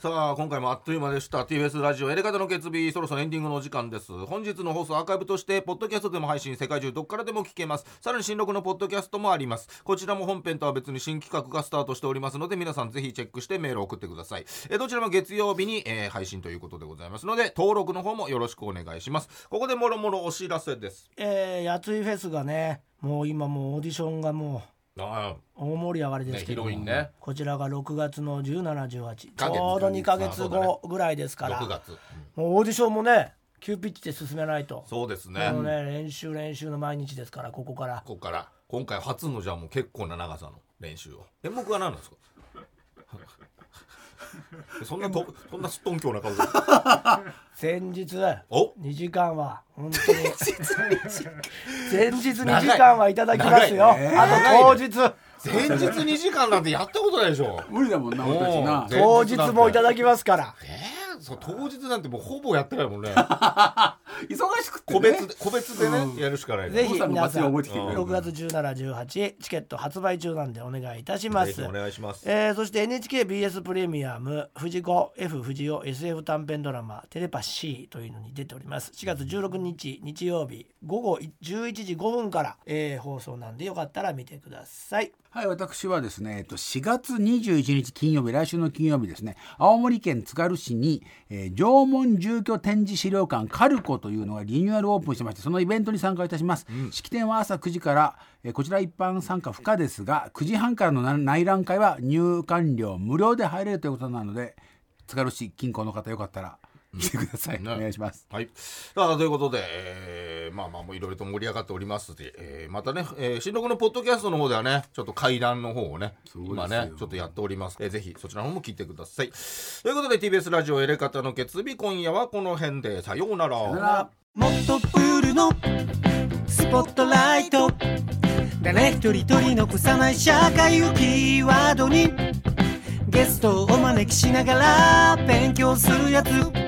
さあ今回もあっという間でした。TBS ラジオエレガタの決日そろそろエンディングのお時間です。本日の放送アーカイブとしてポッドキャストでも配信世界中どっからでも聞けます。さらに新録のポッドキャストもあります。こちらも本編とは別に新企画がスタートしておりますので皆さんぜひチェックしてメールを送ってください。えどちらも月曜日に、えー配信ということでございますので登録の方もよろしくお願いします。ここでもろもろお知らせです。えー、やついフェスがね、もう今もうオーディションがもう大盛り上がりですけども、ねね。こちらが6月の1718ちょうど2ヶ月後ぐらいですあから、6月、うん。もうオーディションもね急ピッチで進めないと。そうですね、もうね練習練習の毎日ですからここから。ここから。今回初のじゃあもう結構な長さの練習を。演目は何なんですか？そんなとそんなすっとんきょうな顔で。先日お？2時間は本当に。前日2時間。はいただきますよ、長い。ね。あと当日。前日2時間なんてやったことないでしょ。無理だもんな俺たちな当日もいただきますから。えー、そう当日なんてもうほぼやってないもんね忙しくてね。個別で個別でね、うん。やるしかないぜひ皆さん祭り覚えてきてくれる。6月1718チケット発売中なんでお願いいたします。お願いします。えーそして NHKBS プレミアム藤子 F 不二雄 SF 短編ドラマ「テレパシー」というのに出ております。4月16日日曜日午後11時5分から、えー放送なんでよかったら見てくださいはい、私はですね、えっと、4月21日金曜日、来週の金曜日ですね、青森県津軽市に、えー縄文住居展示資料館カルコというのがリニューアルオープンしてまして、そのイベントに参加いたします。式典は朝9時から、えーこちら一般参加不可ですが、9時半からのな内覧会は入館料無料で入れるということなので、津軽市近郊の方よかったら来てください、ね。お願いします。はい。さあ、ということで、えーまあまあ、もういろいろと盛り上がっておりますで、えーまたね、えー、新録のポッドキャストの方ではね、ちょっと会談の方をね、今ね、ちょっとやっております。えーぜひ、そちらの方も聞いてください。ということで、TBS ラジオエレカタの決日、今夜はこの辺で、さようなら。もっとプールのスポットライト。誰一人取り残さない社会をキーワードに。ゲストをお招きしながら勉強するやつ